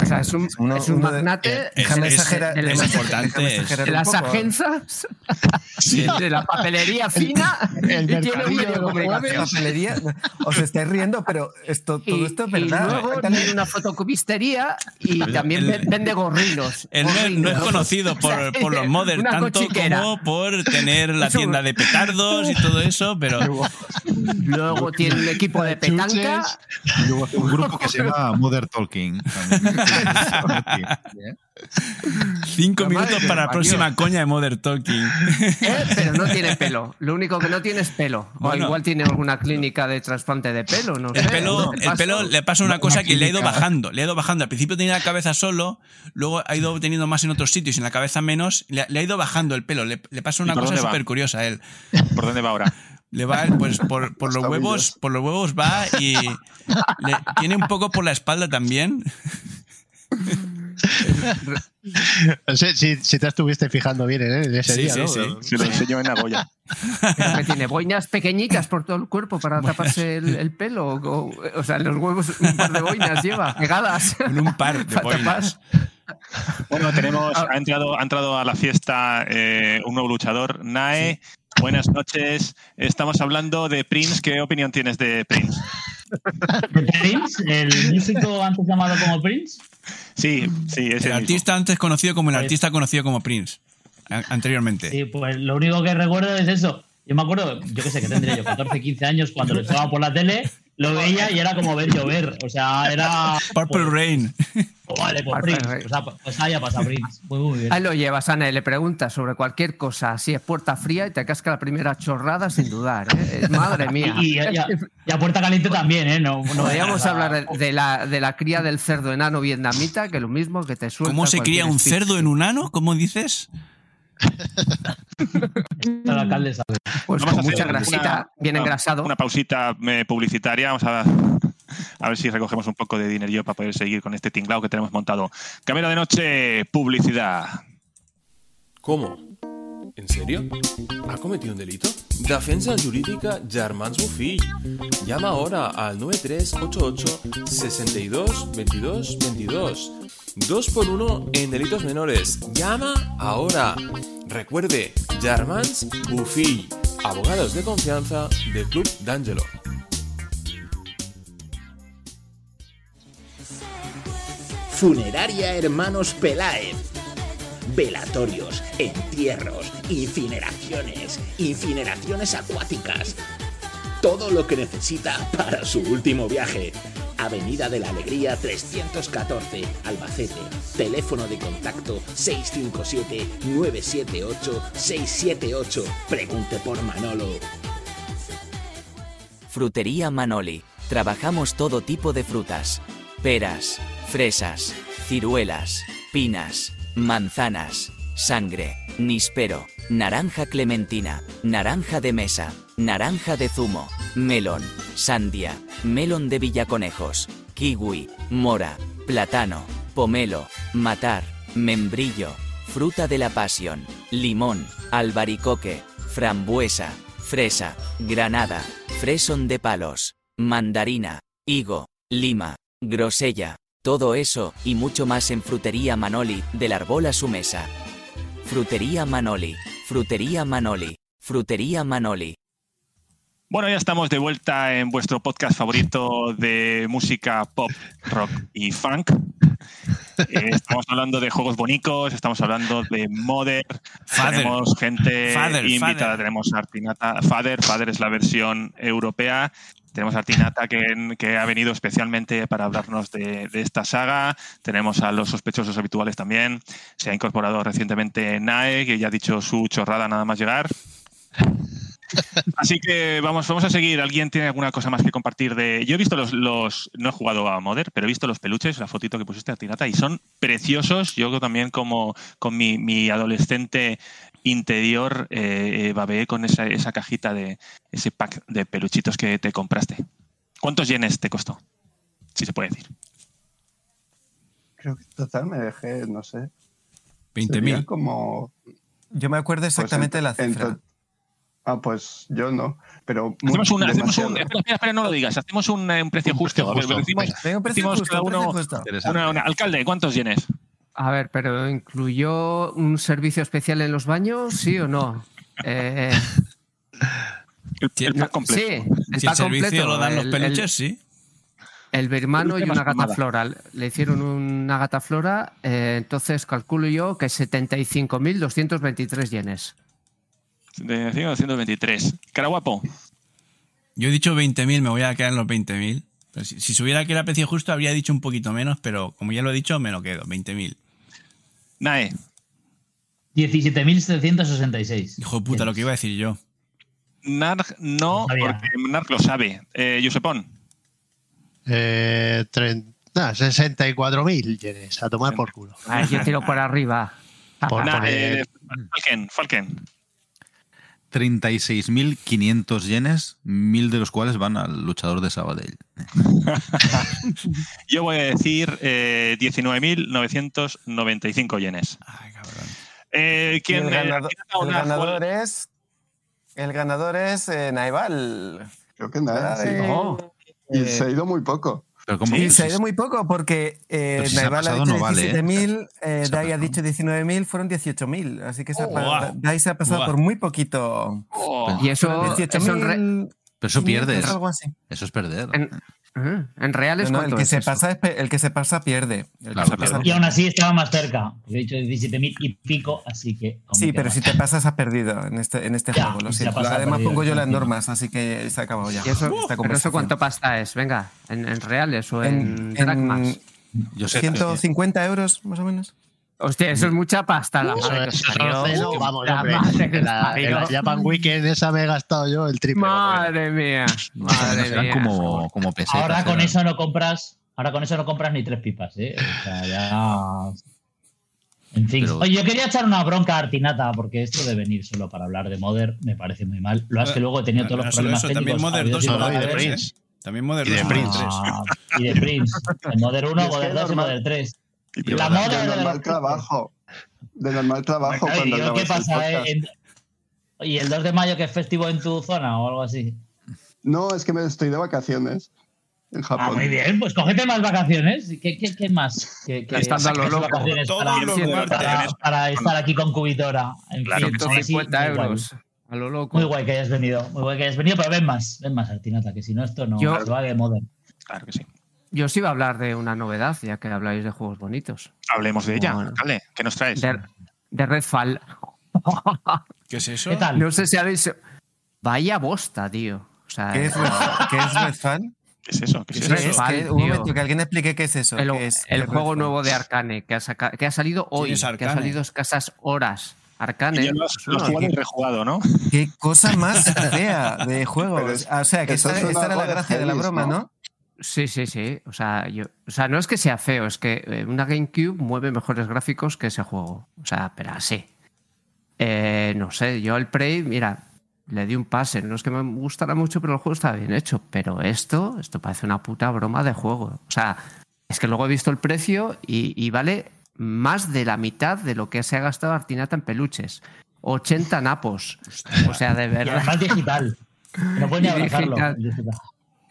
O sea, es un, Uno- es un magnate Eh, Déjame es- exagerar- de, es importante, de las agencias, [laughs] de, [laughs] de la papelería fina [laughs] El y tiene un medio de. Papelería. Os estáis riendo, pero esto, todo Y, esto es y verdad. luego Cuéntale. tiene una fotocopistería y también el- ve- vende gorrinos. Él no, es- no es Gorrinos. conocido O sea, por, por los modern una tanto cochiquera. como por tener la tienda de petardos y todo eso, pero Luego tiene un equipo de petanca. Y luego hace un grupo que se llama Mother Talking. también. [laughs] cinco La minutos para la próxima coña de Modern Talking. ¿eh? Pero no tiene pelo. Lo único que no tiene es pelo. O Bueno. igual tiene alguna clínica de trasplante de pelo. No El sé, pelo, le pasa una cosa que le ha ido bajando, le ha ido bajando. Al principio tenía la cabeza solo, luego ha ido teniendo más en otros sitios y en la cabeza menos. Le, le ha ido bajando el pelo. Le, le pasa una ¿Y por cosa súper curiosa a él. ¿Por dónde va ahora? Le va, pues por, por los huevos, por los huevos va y le- tiene un poco por la espalda también. No sé si, si te estuviste fijando bien ¿eh? en ese Sí, día, sí, ¿no? sí. Se lo enseño en Nagoya. Que tiene boinas pequeñicas por todo el cuerpo para taparse el, el pelo. O, o sea, en los huevos un par de boinas lleva pegadas. Con un par de boinas. Bueno, tenemos, ha entrado, ha entrado a la fiesta eh, un nuevo luchador, Nae. Buenas noches. Estamos hablando de Prince. ¿Qué opinión tienes de Prince? ¿De Prince? ¿El músico antes llamado como Prince? Sí, sí, ese El artista antes conocido como el Pues- artista conocido como Prince. anteriormente. Sí, pues lo único que recuerdo es eso. Yo me acuerdo, yo qué sé, que tendría yo 14, 15 años cuando lo estaba por la tele, lo veía y era como ver llover. O sea, era. [laughs] Purple Rain. Oh, vale, pues Purple Prince. Rain. Pues, ha- pues haya pasado Prince. Muy, muy bien. Ahí lo llevas, Ana, y le preguntas sobre cualquier cosa, así es puerta fría y te casca la primera chorrada sin dudar. ¿eh? Es- [laughs] Madre mía. Y, y, y a- y a puerta caliente también, ¿eh? No, no Podríamos o sea, hablar de la, de la cría del cerdo enano vietnamita, que lo mismo que te suelta. ¿Cómo se cría un speech. cerdo en un ano? ¿Cómo dices? El alcalde sabe. Pues Vamos con mucha una- grasita, bien una- engrasado. Una pausita eh, publicitaria. Vamos a, [laughs] a ver si recogemos un poco de dinerillo para poder seguir con este tinglao que tenemos montado. Cámara de noche, publicidad. ¿Cómo? ¿En serio? ¿Ha cometido un delito? Defensa jurídica Germans Bufill. Llama ahora al 9388 62 22 22. 2 por 1 en delitos menores. Llama ahora. Recuerde, Germans Bufill. Abogados de confianza del Club D'Angelo. Funeraria Hermanos Peláez. Velatorios, entierros, incineraciones, incineraciones acuáticas. Todo lo que necesita para su último viaje. Avenida de la Alegría 314, Albacete. Teléfono de contacto 657-978-678. Pregunte por Manolo. Frutería Manoli. Trabajamos todo tipo de frutas. Peras, fresas, ciruelas, pinas, manzanas, sangre, níspero, naranja clementina, naranja de mesa, naranja de zumo, melón, sandía, melón de villaconejos, kiwi, mora, plátano, pomelo, matar, membrillo, fruta de la pasión, limón, albaricoque, frambuesa, fresa, granada, fresón de palos, mandarina, higo, lima, grosella, todo eso y mucho más en Frutería Manoli, del árbol a su mesa. Frutería Manoli, Frutería Manoli, Frutería Manoli. Bueno, ya estamos de vuelta en vuestro podcast favorito de música pop, rock y funk. Eh, estamos hablando de juegos bonicos, estamos hablando de Mother, Father. tenemos gente Father, invitada, Father. tenemos a Artinata, Father, Father es la versión europea, tenemos a Artinata que, que ha venido especialmente para hablarnos de, de esta saga, tenemos a los sospechosos habituales también, se ha incorporado recientemente Nae, que ya ha dicho su chorrada nada más llegar. [laughs] Así que vamos, vamos a seguir. ¿Alguien tiene alguna cosa más que compartir de.? Yo he visto los, los. No he jugado a Modern, pero he visto los peluches, la fotito que pusiste a Tirata, y son preciosos. Yo también, como con mi, mi adolescente interior, eh, eh, babeé con esa, esa cajita de ese pack de peluchitos que te compraste. ¿Cuántos yenes te costó? Si se puede decir. Creo que en total me dejé, no sé. 20.000. serían como. Yo me acuerdo exactamente en- la cifra. Ah, pues yo no. Pero. Hacemos, mu- un, hacemos un- espera, espera, espera, no lo digas. Hacemos un, eh, un precio justo. A ver, justo, decimos, un precio decimos justo, cada un precio uno- justo. una- una- alcalde, ¿cuántos yenes? A ver, pero ¿incluyó un servicio especial en los baños? ¿Sí o no? Eh, [laughs] El, el pack completo. Sí, el Si el pack servicio completo. lo dan los el- peluches, el- sí. El birmano y una gata floral. Le hicieron una gata flora, eh, entonces calculo yo que 75.223 yenes. De 223. Cara guapo. Yo he dicho 20.000, me voy a quedar en los 20.000. Pero Si, si supiera que era precio justo, habría dicho un poquito menos, pero como ya lo he dicho, me lo quedo, 20.000. Nae. 17.766. Hijo de puta, lo que iba a decir yo. Narg no, porque Narg lo sabe. Eh, Josepón. Eh, tren- nah, 64.000 yenes, a tomar por culo. A ver, yo tiro por arriba. Por Nah, eh, Falken, Falken. 36.500 yenes, mil de los cuales van al luchador de Sabadell. [laughs] Yo voy a decir eh, 19.995 yenes. Y ¿quién, el eh, ganador, ¿quién el una- ganador es. El ganador es eh, Naival. Creo que nada. sí. Oh. Y se ha ido muy poco. Pero ¿cómo Sí, se ha ido muy poco porque eh, si ha Naival ha pasado, dicho no vale, ¿eh? 17.000, eh, Se ha Dai ha dicho 19.000, fueron 18.000. Así que se ha Oh, guau. Dai se ha pasado Guau. por muy poquito. Y eso, eso en, re- 18.000, Pero eso pierdes. algo así. Eso es perder. en- En reales, No, no, el ¿cuánto que es se eso? pasa el que se pasa pierde. El que Claro, se claro. pasa Y aún así estaba más cerca. He dicho 17.000 y pico, así que. Sí, pero si te pasas has perdido en este, en este Ya, juego. Lo siento. Además perdido, pongo yo las normas, así que se ha acabado ya. ¿Y eso, ¿Pero eso cuánto pasta es? Venga, ¿en, en reales o en, En, dracmas? Yo sé 150 euros, más o menos. Hostia, eso es mucha pasta. La Eso, madre que eso vamos, La hombre. madre que En la, en la. Japan Weekend esa me he gastado yo el triple. Madre mía, madre mía. como, como pesetas. Ahora con eso no compras. Ahora con eso no compras ni tres pipas, ¿eh? O sea, ya. En fin. Pero- Oye, yo quería echar una bronca a Artinata, porque esto de venir solo para hablar de Modern me parece muy mal. Lo es que luego he tenido todos los problemas eso, también técnicos Modern 2 y habidos y por Modern haber. 3. ¿eh? También Modern Y de 2 y Modern Prince. 3. Y de Prince. El Modern 1, Y es que Modern 2 y Modern 3. Y La moda De de normal trabajo. De normal trabajo cuando y yo, ¿Qué pasa, eh? En- ¿Y el 2 de mayo que es festivo en tu zona o algo así? No, es que me estoy de vacaciones en Japón. Ah, muy bien, pues cógete más vacaciones. ¿Qué, qué, qué más? ¿Qué, qué- Estando a lo loco. para, estar aquí con Cubitora? En Claro, fin, sí, 150 muy guay. euros. A lo loco. Muy guay que hayas venido, muy guay que hayas venido, pero ven más, ven más, Artinata, que si no esto no Yo- se va de moda. Claro que sí. Yo os iba a hablar de una novedad, ya que habláis de juegos bonitos. Hablemos de ella. Bueno. Dale, ¿qué nos traes? De, de Redfall. ¿Qué es eso? ¿Qué [laughs] tal? No sé si habéis. Vaya bosta, tío. O sea, ¿Qué es, Red- ¿Qué es Redfall? ¿Qué es eso? ¿Qué es ¿Qué eso? es Redfall, ¿Qué- un tío. momento, que alguien explique qué es eso. el, qué es- el qué es juego Redfall. nuevo de Arcane, que ha, saca- que ha salido hoy. Que ha salido escasas horas. Arcane. Ya lo has, lo has no, jugado y rejugado, ¿no? Qué cosa más [laughs] fea de juego. o sea, que esta, es esta era la gracia de la broma, ¿no? Sí, sí, sí. O sea, yo, o sea, no es que sea feo, es que eh, una GameCube mueve mejores gráficos que ese juego. O sea, pero así. Eh, no sé, yo al Prey, mira, le di un pase. No es que me gustara mucho, pero el juego está bien hecho. Pero esto, esto parece una puta broma de juego. O sea, es que luego he visto el precio y, y vale más de la mitad de lo que se ha gastado Artinata en peluches. 80 napos. O sea, de Y verdad. además digital. No [laughs] Y abrazarlo. digital.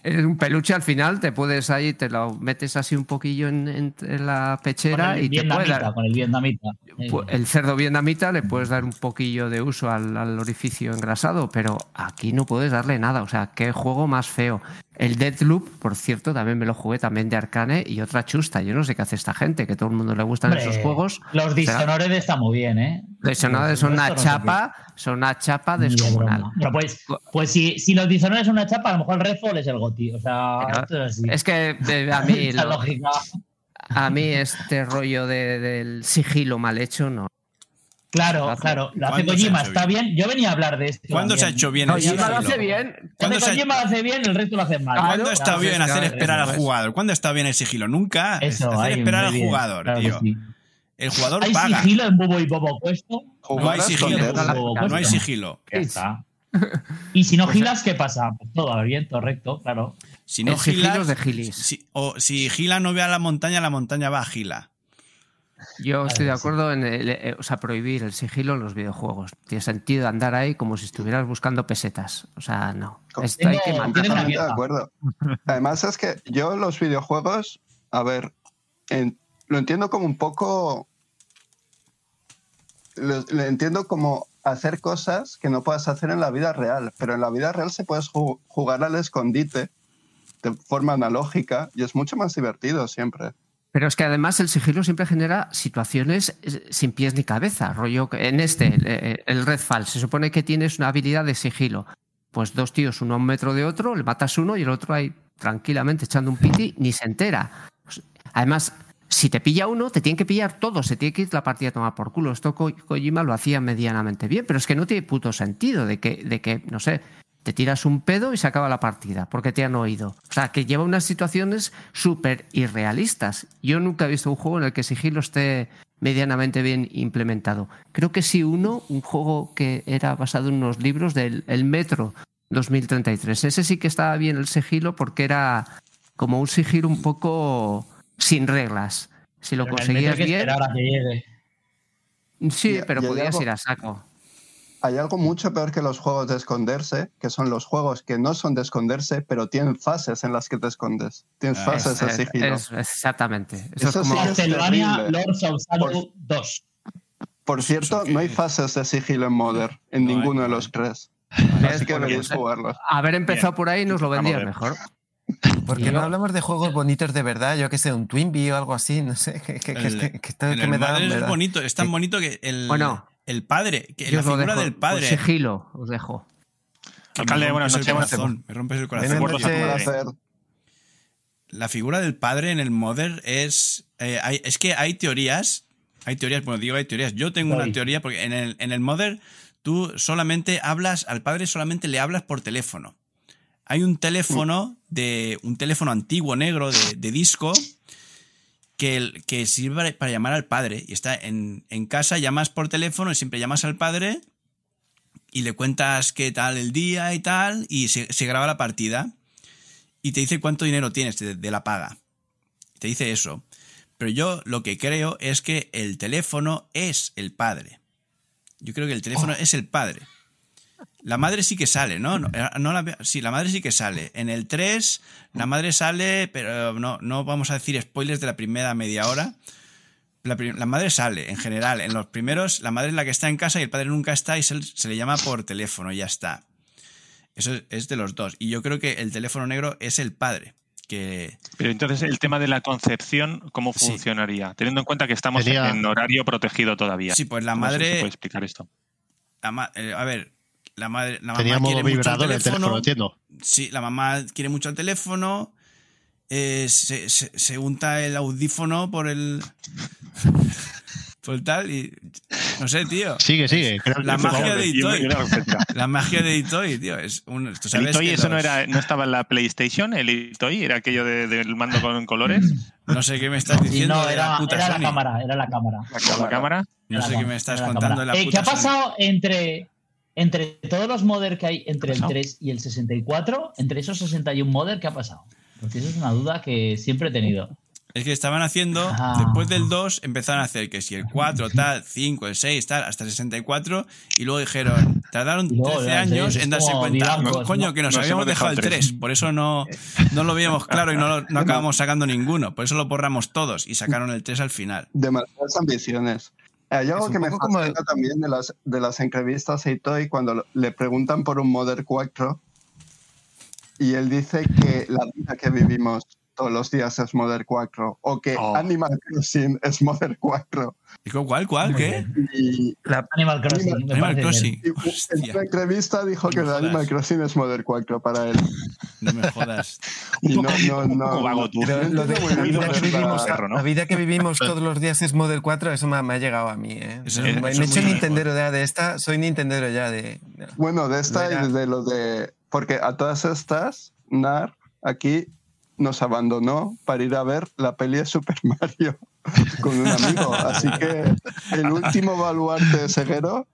Un peluche al final, te puedes ahí, te lo metes así un poquillo en, en- en la Con pechera el y te puede vietnamita, dar. con el vietnamita. El cerdo vietnamita le puedes dar un poquillo de uso al, al orificio engrasado, pero aquí no puedes darle nada. O sea, qué juego más feo. El Deathloop, por cierto, también me lo jugué también de Arcane y otra chusta. Yo no sé qué hace esta gente, que todo el mundo le gustan hombre, esos juegos. Los Dishonored están muy bien, ¿eh? Dishonored son una chapa, son una chapa descomunal. Pero pues, pues si, si los Dishonored es una chapa, a lo mejor el Redfall es el GOTI. O sea, Pero esto es así. Es que eh, a mí, [laughs] lo- a mí este rollo de- del sigilo mal hecho no. Claro, Hace- claro. Lo hace ¿Cuándo se ha Kojima, está bien? Yo venía a hablar de esto. ¿Cuándo se ha hecho bien No, el Kojima lo sigilo? hace bien. Cuando ¿Cuándo se ha- Kojima lo hace bien, el resto lo hace mal. ¿Cuándo Claro, está claro, bien hacer esperar al jugador? ¿Cuándo está bien el sigilo? Nunca. Eso, hacer ahí, esperar al bien, jugador, tío. sí. El jugador ¿Hay paga. sigilo en Bobo y Bobo Cuesto? No hay sigilo. No hay sigilo. Ya está. [laughs] Y si no gilas, ¿qué pasa? Pues todo bien, todo recto, claro. Si no gilas, de gilis. si, o si Gila no ve a la montaña, la montaña va a Gila. Yo estoy de acuerdo en el- eh, o sea, prohibir el sigilo en los videojuegos. Tiene sentido andar ahí como si estuvieras buscando pesetas. O sea, no. Esto hay que matar. de acuerdo. Además es que yo los videojuegos, a ver, en- lo entiendo como un poco... Lo, lo entiendo como hacer cosas que no puedas hacer en la vida real, pero en la vida real se puedes ju- jugar al escondite de forma analógica y es mucho más divertido siempre. Pero es que además el sigilo siempre genera situaciones eh, sin pies ni cabeza. Rollo en este, el, eh, el Redfall, se supone que tienes una habilidad de sigilo. Pues dos tíos, uno a un metro de otro, le matas uno y el otro ahí tranquilamente echando un piti, ni se entera. Pues, Además, si te pilla uno, te tienen que pillar todos, se tiene que ir la partida a tomar por culo. Esto Ko- Kojima lo hacía medianamente bien, pero es que no tiene puto sentido de que, de que no sé, te tiras un pedo y se acaba la partida, porque te han oído. O sea, que lleva unas situaciones súper irrealistas. Yo nunca he visto un juego en el que sigilo esté medianamente bien implementado. Creo que sí uno, un juego que era basado en unos libros del el Metro 2033. Ese sí que estaba bien el sigilo porque era como un sigilo un poco sin reglas. Si lo Pero en el conseguías metro hay que bien, que llegue. sí, Y- pero podías algo- ir a saco. Hay algo mucho peor que los juegos de esconderse, que son los juegos que no son de esconderse, pero tienen fases en las que te escondes. Tienes Ah, fases de Es- sigilo. es- exactamente. Eso, Eso es sí como es Castlevania terrible. Lords of Shadow 2. Por cierto, no hay es? fases de sigilo en Modern, en No hay, ninguno de no los tres. ¿Ves? Así que Porque, deberíais eh, jugarlos. haber empezado Bien. por ahí nos lo Vamos a vendías ver. mejor. [laughs] ¿Por qué no hablamos de juegos bonitos de verdad? Yo que sé, un Twinbee o algo así, no sé. Que, que- El- que- que que el me da- es da- bonito, es tan bonito que el, Bueno. El padre, que Yo la figura dejo del por padre. sigilo, os dejo. que me Alcalde, buenas rompes el noches. corazón, Me rompes el Buenas corazón. noches. Placer. La figura del padre en el Mother es. eh, hay- es que hay teorías. Hay teorías, bueno, digo hay teorías. Yo tengo una teoría porque en el, en el Mother tú solamente hablas, al padre solamente le hablas por teléfono. Hay un teléfono de. un teléfono antiguo negro de, de disco que, el- que sirve para- llamar al padre. Y está en, en casa, llamas por teléfono y siempre llamas al padre y le cuentas qué tal el día y tal, y se, se graba la partida y te dice cuánto dinero tienes de, de la paga. Te dice eso. Pero yo lo que creo es que el teléfono es el padre. Yo creo que el teléfono es el padre. La madre sí que sale, ¿no? No, eh, no la sí, la madre sí que sale. En el 3, la madre sale, pero no, no vamos a decir spoilers de la primera media hora. La, madre sale, en general. En los primeros, la madre es la que está en casa y el padre nunca está y se, se le llama por teléfono y ya está. Eso es- es de los dos. Y yo creo que el teléfono negro es el padre. Que Pero entonces el tema de la concepción, ¿cómo Sí. funcionaría? Teniendo en cuenta que estamos en horario protegido todavía. Sí, pues la ¿Cómo se- madre- se puede explicar esto? la ma- eh, a ver, la madre, la mamá Tenía modo quiere mucho el vibrador el teléfono, entiendo. Sí, la mamá quiere mucho el teléfono. eh, se, se- se unta el audífono por el. por el tal y. No sé, tío. Sigue, sigue. Creo La magia de Itoy. La magia de Itoy, tío. Es un, tú ¿El sabes Itoy eso no, era, no estaba en la PlayStation? ¿El Itoy era aquello de- del mando con colores? [laughs] No sé qué me estás diciendo. no, era, la puta era la cámara, era la cámara. ¿La, la cámara? No Era sé la qué me estás contando de la. Eh, puta ¿Qué ha Sony. pasado entre, entre todos los modder que hay entre el pasado? 3 y el 64? Entre esos 61 modder, ¿qué ha pasado? Porque eso es una duda que siempre he tenido. Es que estaban haciendo, Ah. después del 2, empezaron a hacer que si el 4, tal, 5, el 6, tal, hasta el 64, y luego dijeron, tardaron Y luego, 13 ya, sí, años en darse cuenta, coño, que nos, Nos habíamos dejado dejado el tres. 3, por eso no, no lo veíamos claro y no lo, no [laughs] acabamos sacando ninguno, por eso lo borramos todos y sacaron el 3 al final. Demasiadas ambiciones. Hay algo Es un que me como fascina también de las, de las entrevistas a Itoy cuando le preguntan por un Modern 4 y él dice que la vida que vivimos todos los días es Modern 4 o que Oh. Animal Crossing es Modern 4. ¿Cuál, cuál, qué? Y Animal Crossing. Animal en una entrevista dijo No que el. Animal Crossing es Modern 4 para él. no me jodas. Y no, poco- no, un no, poco vago no- tú. Pero lo de la vida, que vivimos, perro, ¿no? la vida que vivimos todos los días es Model 4, eso me, me ha llegado a mí. ¿eh? Eso- me eso he hecho Nintendero ya de esta, soy Nintendero ya de... Bueno, de esta y de lo de. Porque a todas estas, Nar aquí nos abandonó para ir a ver la peli de Super [laughs] Mario con un amigo. Así que el último baluarte de Seguero,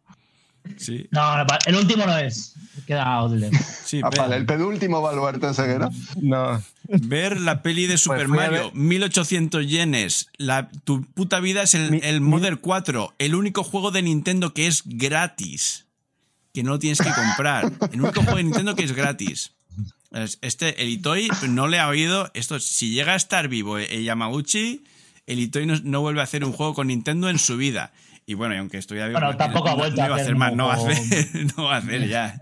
Sí, No, el último no es. Queda Odler. sí, ah, el penúltimo baluarte de Seguero. No, Ver la peli de Super fui a Mario, ver- 1800 yenes. La, tu puta vida es el, Mi- el mi- Modern 4, el único juego de Nintendo que es gratis. Que no lo tienes que comprar. El único juego de Nintendo que es gratis. Es- Este, el Itoy no le ha oído. Esto, si llega a estar vivo el Yamauchi, el Itoy no, no vuelve a hacer un juego con Nintendo en su vida. Y bueno, y aunque estuviera vivo, Bueno, no- tampoco ha no- vuelto no a hacer más, no va a ningún hacer, [laughs] no va a hacer ya.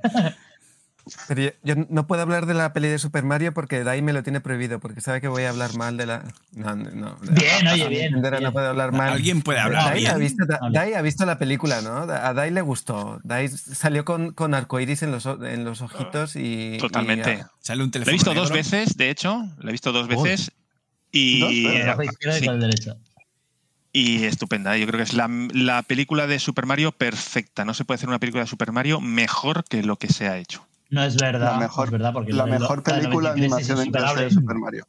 Pero yo, yo no puedo hablar de la peli de Super Mario porque Dai me lo tiene prohibido, porque sabe que voy a hablar mal de la... No, no, no. Bien, oye, bien. No puede hablar mal. Alguien puede hablar Dai ha, visto. Dai ha visto la película, ¿no? A Dai le gustó. Dai salió con, con arcoiris en los, en los ojitos y... Totalmente. y- Sale un teléfono he visto dos negro. veces, de hecho. La he visto dos veces. Y, Dos izquierdo y sí, con el derecho. y estupenda. Yo creo que es la, la película de Super Mario perfecta. No se puede hacer una película de Super Mario mejor que lo que se ha hecho. No es verdad. La mejor, es verdad porque la mejor película de 93 es animación en 3D insuperable. de Super Mario.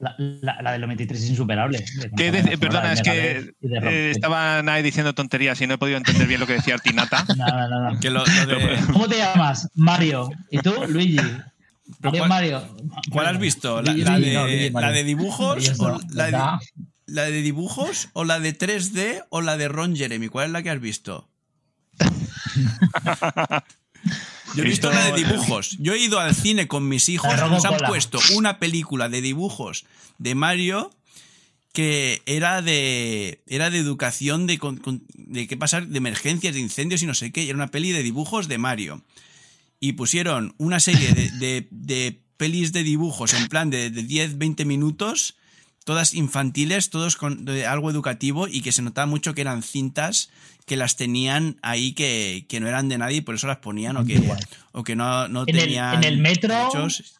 La, la, la del 93 es insuperable. Que de- perdona, es que eh, Rocksteady. estaba Nae diciendo tonterías y no he podido entender bien lo que decía Artinata. [laughs] No, no, no, no. De- ¿Cómo te llamas? Mario. ¿Y tú? Luigi. Mario, cuál- Mario. ¿Cuál has visto? ¿La, Luigi, la de, no, Luigi, Mario. la de dibujos? O la, de, ¿La de dibujos o la de 3D o la de Ron Jeremy? ¿Cuál es la que has visto? [laughs] Yo he visto la de dibujos. Yo he ido al cine con mis hijos. Y nos han puesto una película de dibujos de Mario que era de era de educación de, de qué pasar de emergencias de incendios y no sé qué. Era una peli de dibujos de Mario. Y pusieron una serie de, de- de pelis de dibujos en plan de, de 10, 20 minutos, todas infantiles, todos con de algo educativo y que se notaba mucho que eran cintas que las tenían ahí que, que no eran de nadie y por eso las ponían o que, o que no, no En el- tenían en el metro- derechos.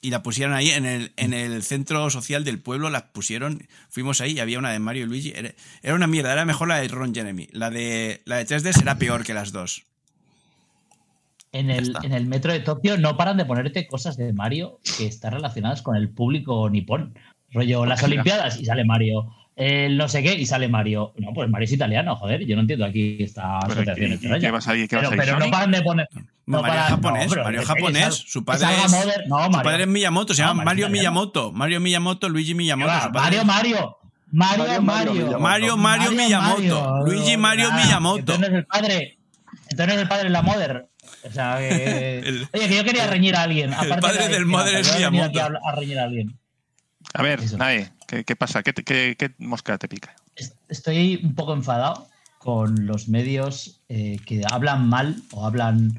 y la pusieron ahí en el, en el centro social del pueblo, las pusieron, fuimos ahí y había una de Mario y Luigi, era, era una mierda, era mejor la de Ron Jeremy, la de, la de 3D será peor que las dos. En el, en el metro de Tokio no paran de ponerte cosas de Mario que están relacionadas con el público nipón. Rollo, las Olimpiadas y sale Mario. El no sé qué y sale Mario. No, pues Mario es italiano, joder. Yo no entiendo aquí esta Pero, asociación ¿y- y extraña. qué vas a ir- qué vas pero, a pero no paran de poner. No Mario paran- japonés, no, pero Mario japonés, su padre es, Mother- no, su Mario. padre es Miyamoto, se No, llama Mario. Miyamoto, Mario Miyamoto, Luigi Miyamoto. Va, su Mario, Mario. Mario, Mario. Mario, Mario Miyamoto. Luigi Mario Ah, Miyamoto. Entonces no es el padre. Entonces es el padre de la Mother. O sea, que. [laughs] Oye, que yo quería reñir a alguien. aparte padre de- del Mother es Miyamoto. A, a reñir a alguien. A ver, Nae, ¿qué, qué pasa? ¿Qué, te- qué- qué mosca te pica? Estoy un poco enfadado con los medios eh, que hablan mal o hablan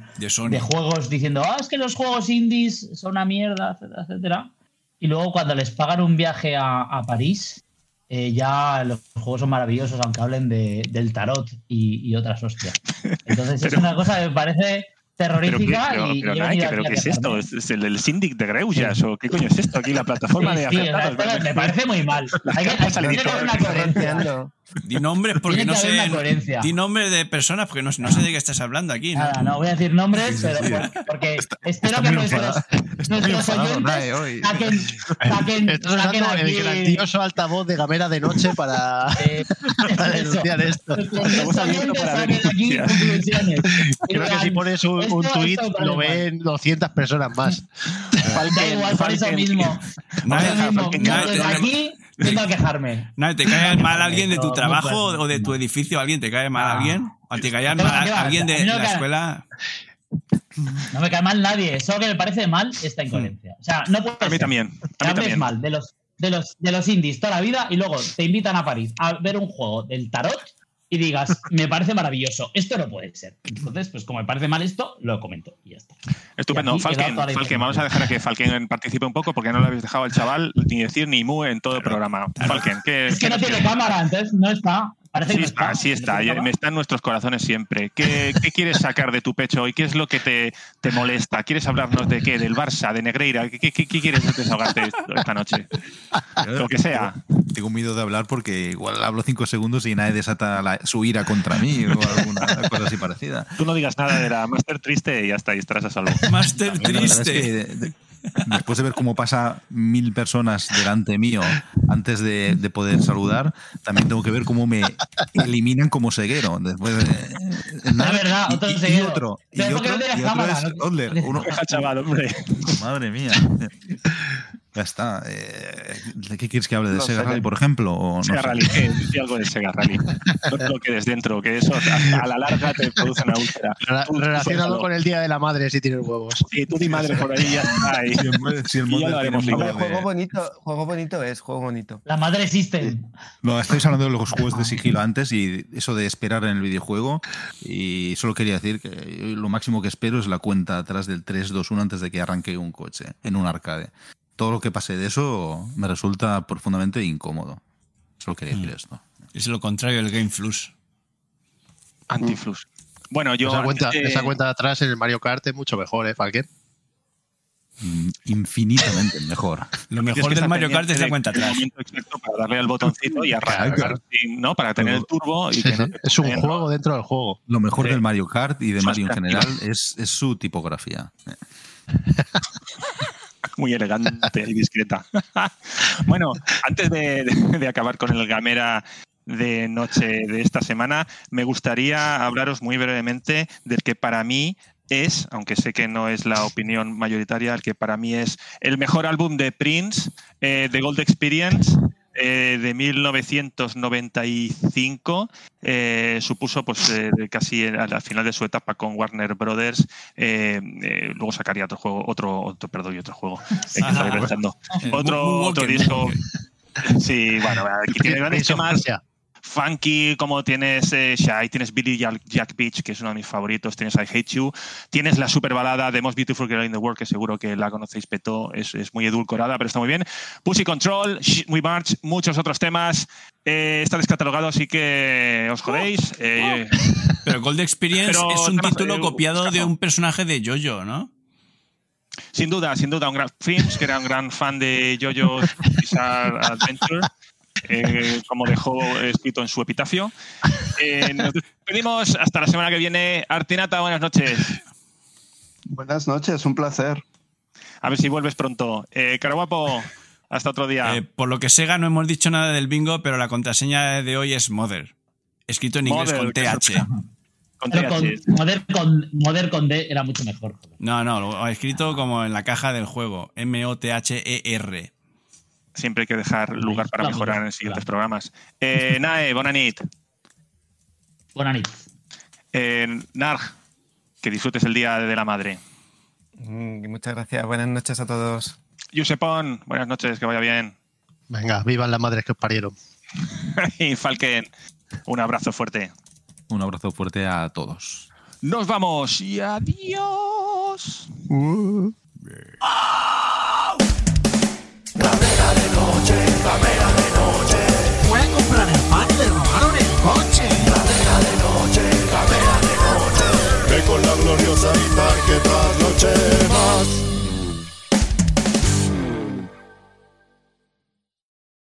de, juegos diciendo, ah, es que los juegos indies son una mierda, etcétera, etcétera. Y luego cuando les pagan un viaje a, a París, eh, ya los juegos son maravillosos, aunque hablen de- del tarot y, y otras hostias. [laughs] Entonces es una cosa que me parece terrorífica pero, y, pero, y ¿pero aquí a qué es esto? ¿Es, el, el Syndic de Greullas o qué coño es esto? Aquí la plataforma de Sí, sí, o sea, afectados. me parece muy mal. [laughs] Hay que, hay- tiene que haber una coherencia. [laughs] Di nombres porque Tiene no que sé. Di nombres de personas porque no, no sé de qué estás hablando aquí. Nada, no voy a decir nombres, pero por- porque espero que muy nuestros, [laughs] nuestros oyentes hoy. saquen, saquen, Estás saquen usando el aquí grandioso altavoz de Gamera de noche para, [laughs] [laughs] para denunciar esto. aquí conclusiones. Creo que si pones un, un tuit lo ven 200 personas más. Da igual, por eso mismo. Por eso mismo. Nadie- Desde aquí vengo a quejarme. Nadie, ¿te cae mal alguien de tu No, trabajo o de tu edificio? ¿Alguien te cae mal Ah. alguien? ¿O te cae ¿Qué [laughs] mal alguien de la escuela? No me cae mal nadie. Solo que me parece mal esta incoherencia. O sea, no puede A mí ser también. A mí hables también. mal de los, de, los, de los indies toda la vida y luego te invitan a París a ver un juego del tarot y digas, me parece maravilloso. Esto no puede ser. Entonces, pues como me parece mal esto, lo comento y ya está. Estupendo. Falken, Falken, vamos a dejar a que Falken participe un poco porque no le habéis dejado al chaval ni decir ni mu en todo el programa. Falken, ¿qué, Es que qué no tiene cámara, entonces no está. Parece Sí que no está, sí está, ¿No y tiene me está en nuestros corazones siempre. ¿Qué, qué quieres sacar de tu pecho y qué es lo que te, te molesta? ¿Quieres hablarnos de qué? ¿Del Barça? ¿De Negreira? ¿Qué, qué, qué- quieres desahogarte esta noche? Lo que sea. Tengo miedo de hablar porque igual hablo cinco segundos y nadie desata la- su ira contra mí o alguna cosa así parecida. Tú no digas nada de la Master triste y ya está, y estarás a salvo. [laughs] Master triste. Después de ver cómo pasa mil personas delante mío antes de, de poder saludar, también tengo que ver cómo me eliminan como ceguero. Después de- nada, verdad, y- otro y, y ceguero. otro, y ¿por qué otro, no y otro cámara? es No-. Uno- chaval, hombre. Madre mía. Ya está. Eh, ¿De qué quieres que hable? ¿De No Sega. Rally, por ejemplo? O no Sega sé? Rally, ¿qué? Di algo de Sega Rally. No lo quedes dentro, que eso a, a la larga te produce una úlcera. Relacionado con el Día de la Madre, si tienes huevos. Sí, tú di madre por ahí ya está. Si el, si el ya lo haremos Hombre, de- juego bonito, juego bonito es, juego bonito. La madre existe. No, estáis hablando de los juegos de sigilo antes y eso de esperar en el videojuego. Y solo quería decir que lo máximo que espero es la cuenta atrás del 3-2-1 antes de que arranque un coche en un arcade. Todo lo que pase de eso me resulta profundamente incómodo. Solo quería decir esto. Es lo contrario del Game Flux. Antiflux. Bueno, yo. esa, cuenta, de- esa cuenta de atrás en el Mario Kart es mucho mejor, ¿eh, Falken? Mm, Infinitamente [laughs] mejor. Lo mejor que del Mario Kart es la cuenta el atrás. momento exacto para darle al botoncito y arrancar. Claro, sí, ¿no? Para tener el turbo y que no te Es un juego dentro del juego. Lo mejor Sí. del Mario Kart y de Mario en general es, es su tipografía. [laughs] [laughs] muy elegante y discreta. [laughs] bueno, antes de, acabar con el Gamera de noche de esta semana, me gustaría hablaros muy brevemente del que para mí es, aunque sé que no es la opinión mayoritaria, el que para mí es el mejor álbum de Prince, eh, The Gold Experience, eh, de 1995 eh, supuso pues eh, casi al al final de su etapa con Warner Brothers eh, eh, luego sacaría otro juego otro otro perdón y otro juego eh, que estaba pensando Eh, otro otro disco. Sí bueno aquí tiene grandes temas. Funky, como tienes eh, Shy, tienes Billy Jack, Jack Beach, que es uno de mis favoritos, tienes I Hate You, tienes la super balada de Most Beautiful Girl in the World, que seguro que la conocéis, Peto, es, es muy edulcorada, pero está muy bien. Pussy Control, Shit We March, muchos otros temas. Eh, está descatalogado, así que os jodéis. Eh, [laughs] Pero Gold Experience Pero es un temas, título eh, copiado de un personaje de Jojo, ¿no? Sin duda, sin duda, un gran Films, que era un gran fan de JoJo's Bizarre Adventure, eh, como dejó escrito en su epitafio. Eh, nos despedimos hasta la semana que viene. Artinata, buenas noches. Buenas noches, un placer. A ver si vuelves pronto. Eh, Caraguapo, hasta otro día. Eh, por lo que Sega no hemos dicho nada del bingo, pero la contraseña de hoy es Mother. Escrito en inglés Mother, con TH. Con Pero con, Moder con D era mucho mejor. No, no, lo ha escrito como en la caja del juego. M-O-T-H-E-R. Siempre hay que dejar lugar para mejorar en siguientes programas. Eh, Nae, Bonanit. Bonanit. Eh, Narg, que disfrutes el Día de la Madre. Mm, Muchas gracias. Buenas noches a todos. Yusepon, buenas noches, que vaya bien. Venga, vivan las madres que os parieron. [laughs] y Falken, un abrazo fuerte. Un abrazo fuerte a todos. Nos vamos y adiós. Gamera de noche, ramera de noche. Fue a comprar el pan, le robaron el coche. Ramera de noche, ramera de noche. Ve con la gloriosa y que tras noche.